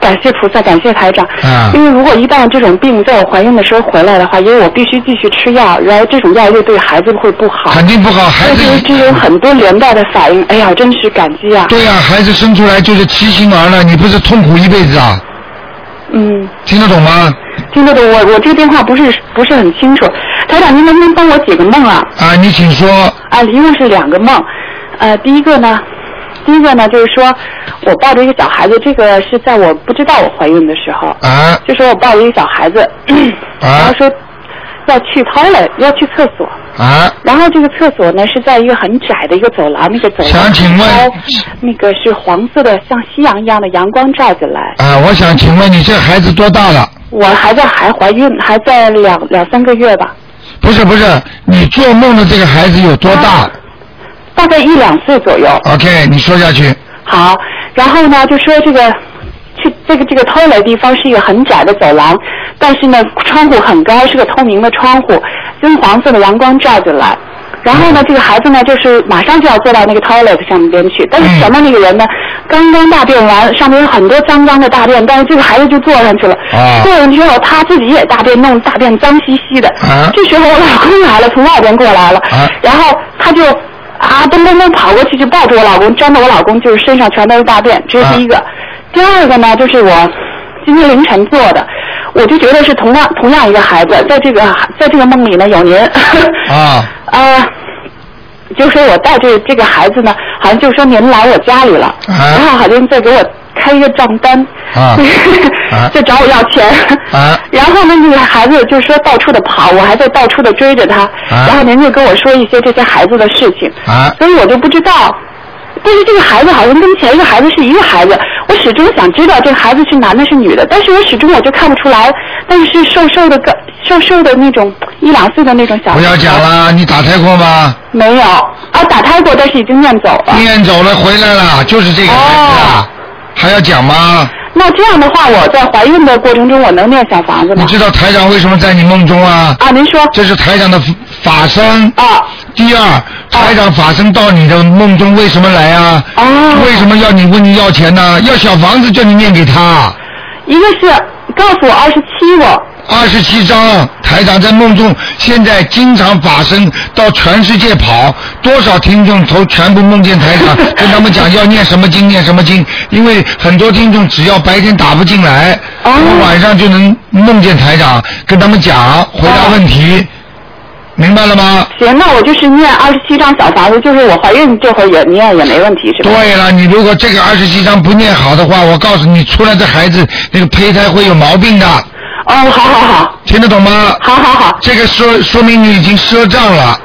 [SPEAKER 11] 感谢菩萨，感谢台长。
[SPEAKER 1] 啊
[SPEAKER 11] 因为如果一旦这种病在我怀孕的时候回来的话，因为我必须继续吃药，然后这种药又对孩子会不好。
[SPEAKER 1] 肯定不好，孩子
[SPEAKER 11] 所以这有很多连带的反应。哎呀，真是感激啊！
[SPEAKER 1] 对呀、孩子生出来就是畸形儿了，你不是痛苦一辈子啊？
[SPEAKER 11] 嗯，
[SPEAKER 1] 听得懂吗？
[SPEAKER 11] 听得懂。我我这个电话不是不是很清楚，台长，您能不能帮我解个梦啊？
[SPEAKER 1] 啊，你请说。
[SPEAKER 11] 啊，一共是两个梦，呃，第一个呢，第一个呢就是说我抱着一个小孩子，这个是在我不知道我怀孕的时候，
[SPEAKER 1] 啊。
[SPEAKER 11] 就说我抱着一个小孩子，然后说要去 toilet 要去厕所，
[SPEAKER 1] 啊，
[SPEAKER 11] 然后这个厕所呢是在一个很窄的一个走廊，那个走廊
[SPEAKER 1] 想请问。
[SPEAKER 11] 那个是黄色的，像夕阳一样的阳光照进来。
[SPEAKER 1] 啊，我想请问你这孩子多大了？
[SPEAKER 11] 我还在还怀孕，还在两两三个月吧，
[SPEAKER 1] 不是不是，你做梦的这个孩子有多大、
[SPEAKER 11] 大概一两岁左右。
[SPEAKER 1] o k 你说下去。
[SPEAKER 11] 好，然后呢，就说这个去这个这个 toilet 的地方是一个很窄的走廊，但是呢，窗户很高，是个透明的窗户，金黄色的阳光照进来。然后呢，这个孩子呢，就是马上就要坐到那个 toilet 上边去，但是前面那个人呢，刚刚大便完，上面有很多脏脏的大便，但是这个孩子就坐上去了。
[SPEAKER 1] 啊
[SPEAKER 11] 坐上去后，他自己也大便，弄大便脏兮兮的。
[SPEAKER 1] 啊
[SPEAKER 11] 这时候我老公来了，从外边过来了，
[SPEAKER 1] 啊
[SPEAKER 11] 然后他就啊噔噔噔跑过去就抱住我老公，粘着我老公就是身上全都是大便，这是第一个。第二个呢，就是我今天凌晨做的，我就觉得是同样同样一个孩子，在这个在这个梦里呢有您。
[SPEAKER 1] 啊
[SPEAKER 11] 啊，就说我带着这个孩子呢，好像就说您来我家里了，然后好像在给我开一个账单，
[SPEAKER 1] 啊
[SPEAKER 11] 就找我要钱。
[SPEAKER 1] 啊
[SPEAKER 11] 然后呢，那个孩子就说到处的跑，我还在到处的追着他，然后您就跟我说一些这些孩子的事情，
[SPEAKER 1] 啊
[SPEAKER 11] 所以我就不知道。但是这个孩子好像跟前一个孩子是一个孩子，我始终想知道这个孩子是男的是女的，但是我始终我就看不出来，但是是瘦瘦的个瘦瘦的那种一两岁的那种小孩。
[SPEAKER 1] 不要讲了，你打胎过吗？
[SPEAKER 11] 没有啊，打胎过，但是已经念走了。
[SPEAKER 1] 念走了，回来了，就是这个孩子啊，还要讲吗？
[SPEAKER 11] 那这样的话，我在怀孕的过程中，我能念小房子吗？
[SPEAKER 1] 你知道台长为什么在你梦中啊？
[SPEAKER 11] 啊，您说。
[SPEAKER 1] 这是台长的法身。
[SPEAKER 11] 啊。
[SPEAKER 1] 第二，台长法身到你的梦中为什么来啊？
[SPEAKER 11] 啊。
[SPEAKER 1] 为什么要你问你要钱呢？要小房子叫你念给他。
[SPEAKER 11] 一个是告诉我二十七个。
[SPEAKER 1] 二十七章，台长在梦中现在经常法身到全世界跑，多少听众都全部梦见台长，跟他们讲要念什么经念什么经，因为很多听众只要白天打不进来，
[SPEAKER 11] 哦
[SPEAKER 1] 他们晚上就能梦见台长，跟他们讲回答问题，明白了吗？
[SPEAKER 11] 行，那我就是念二十七张小房子，就是我怀孕这会儿也念也没问题，是吧？
[SPEAKER 1] 对了，你如果这个二十七章不念好的话，我告诉你，出来的孩子那个胚胎会有毛病的。
[SPEAKER 11] 哦，好好好。
[SPEAKER 1] 听得懂吗？
[SPEAKER 11] 好好好。
[SPEAKER 1] 这个说说明你已经赊账了。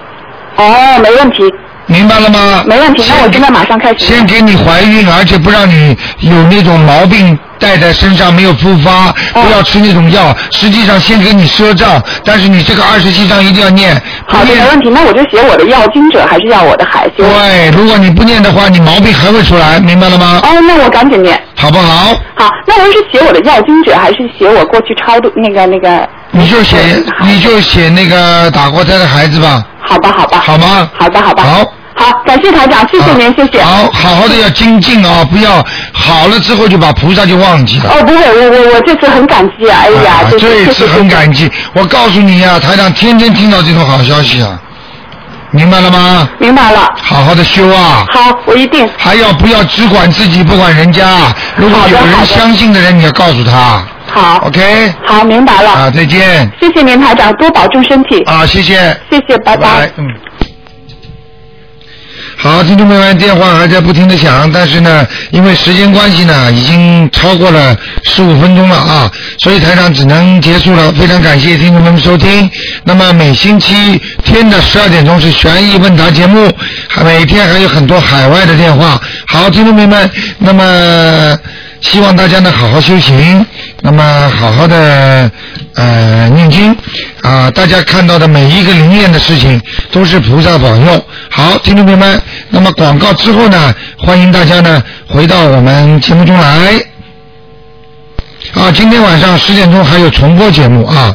[SPEAKER 11] 哦，没问题。
[SPEAKER 1] 明白了吗？
[SPEAKER 11] 没问题，那我现在马上开始。
[SPEAKER 1] 先给你怀孕，而且不让你有那种毛病带在身上没有复发，
[SPEAKER 11] 哦
[SPEAKER 1] 不要吃那种药。实际上先给你赊账，但是你这个二十七章一定要念。
[SPEAKER 11] 好的，没问题。那我就写我的要经者，还是要我的孩子？
[SPEAKER 1] 对，如果你不念的话，你毛病还会出来，明白了吗？
[SPEAKER 11] 哦，那我赶紧念。
[SPEAKER 1] 好不好？
[SPEAKER 11] 好，那我是写我的要经者，还是写我过去超度那个那个？
[SPEAKER 1] 你就写你就写那个打过胎的孩子吧。
[SPEAKER 11] 好吧，好吧。
[SPEAKER 1] 好吗？
[SPEAKER 11] 好的，好的。
[SPEAKER 1] 好。
[SPEAKER 11] 好，感谢台长，谢谢您，谢谢。
[SPEAKER 1] 好，好好的要精进啊，不要好了之后就把菩萨就忘记了。
[SPEAKER 11] 哦，不会，我我我这次很感激啊！哎呀，
[SPEAKER 1] 啊
[SPEAKER 11] 这
[SPEAKER 1] 这次很感激。我告诉你呀、台长天天听到这种好消息啊，明白了吗？
[SPEAKER 11] 明白了。
[SPEAKER 1] 好好的修啊。
[SPEAKER 11] 好，我一定。
[SPEAKER 1] 还要不要只管自己不管人家？如果有人相信的人，你要告诉他。
[SPEAKER 11] 好。
[SPEAKER 1] OK。
[SPEAKER 11] 好，明白了。
[SPEAKER 1] 啊，再见。
[SPEAKER 11] 谢谢您，台长，多保重身体。
[SPEAKER 1] 啊，谢谢。
[SPEAKER 11] 谢谢，拜拜。
[SPEAKER 1] 嗯。好，听众朋友们，电话还在不停的响，但是呢，因为时间关系呢，已经超过了十五分钟了啊，所以台长只能结束了。非常感谢听众朋友们收听。那么每星期天的十二点钟是悬疑问答节目，还每天还有很多海外的电话。好，听众朋友们，那么希望大家呢好好修行，那么好好的呃念经啊，大家看到的每一个灵验的事情都是菩萨保佑。好，听众朋友们，那么广告之后呢，欢迎大家呢回到我们节目中来。啊，今天晚上十点钟还有重播节目啊。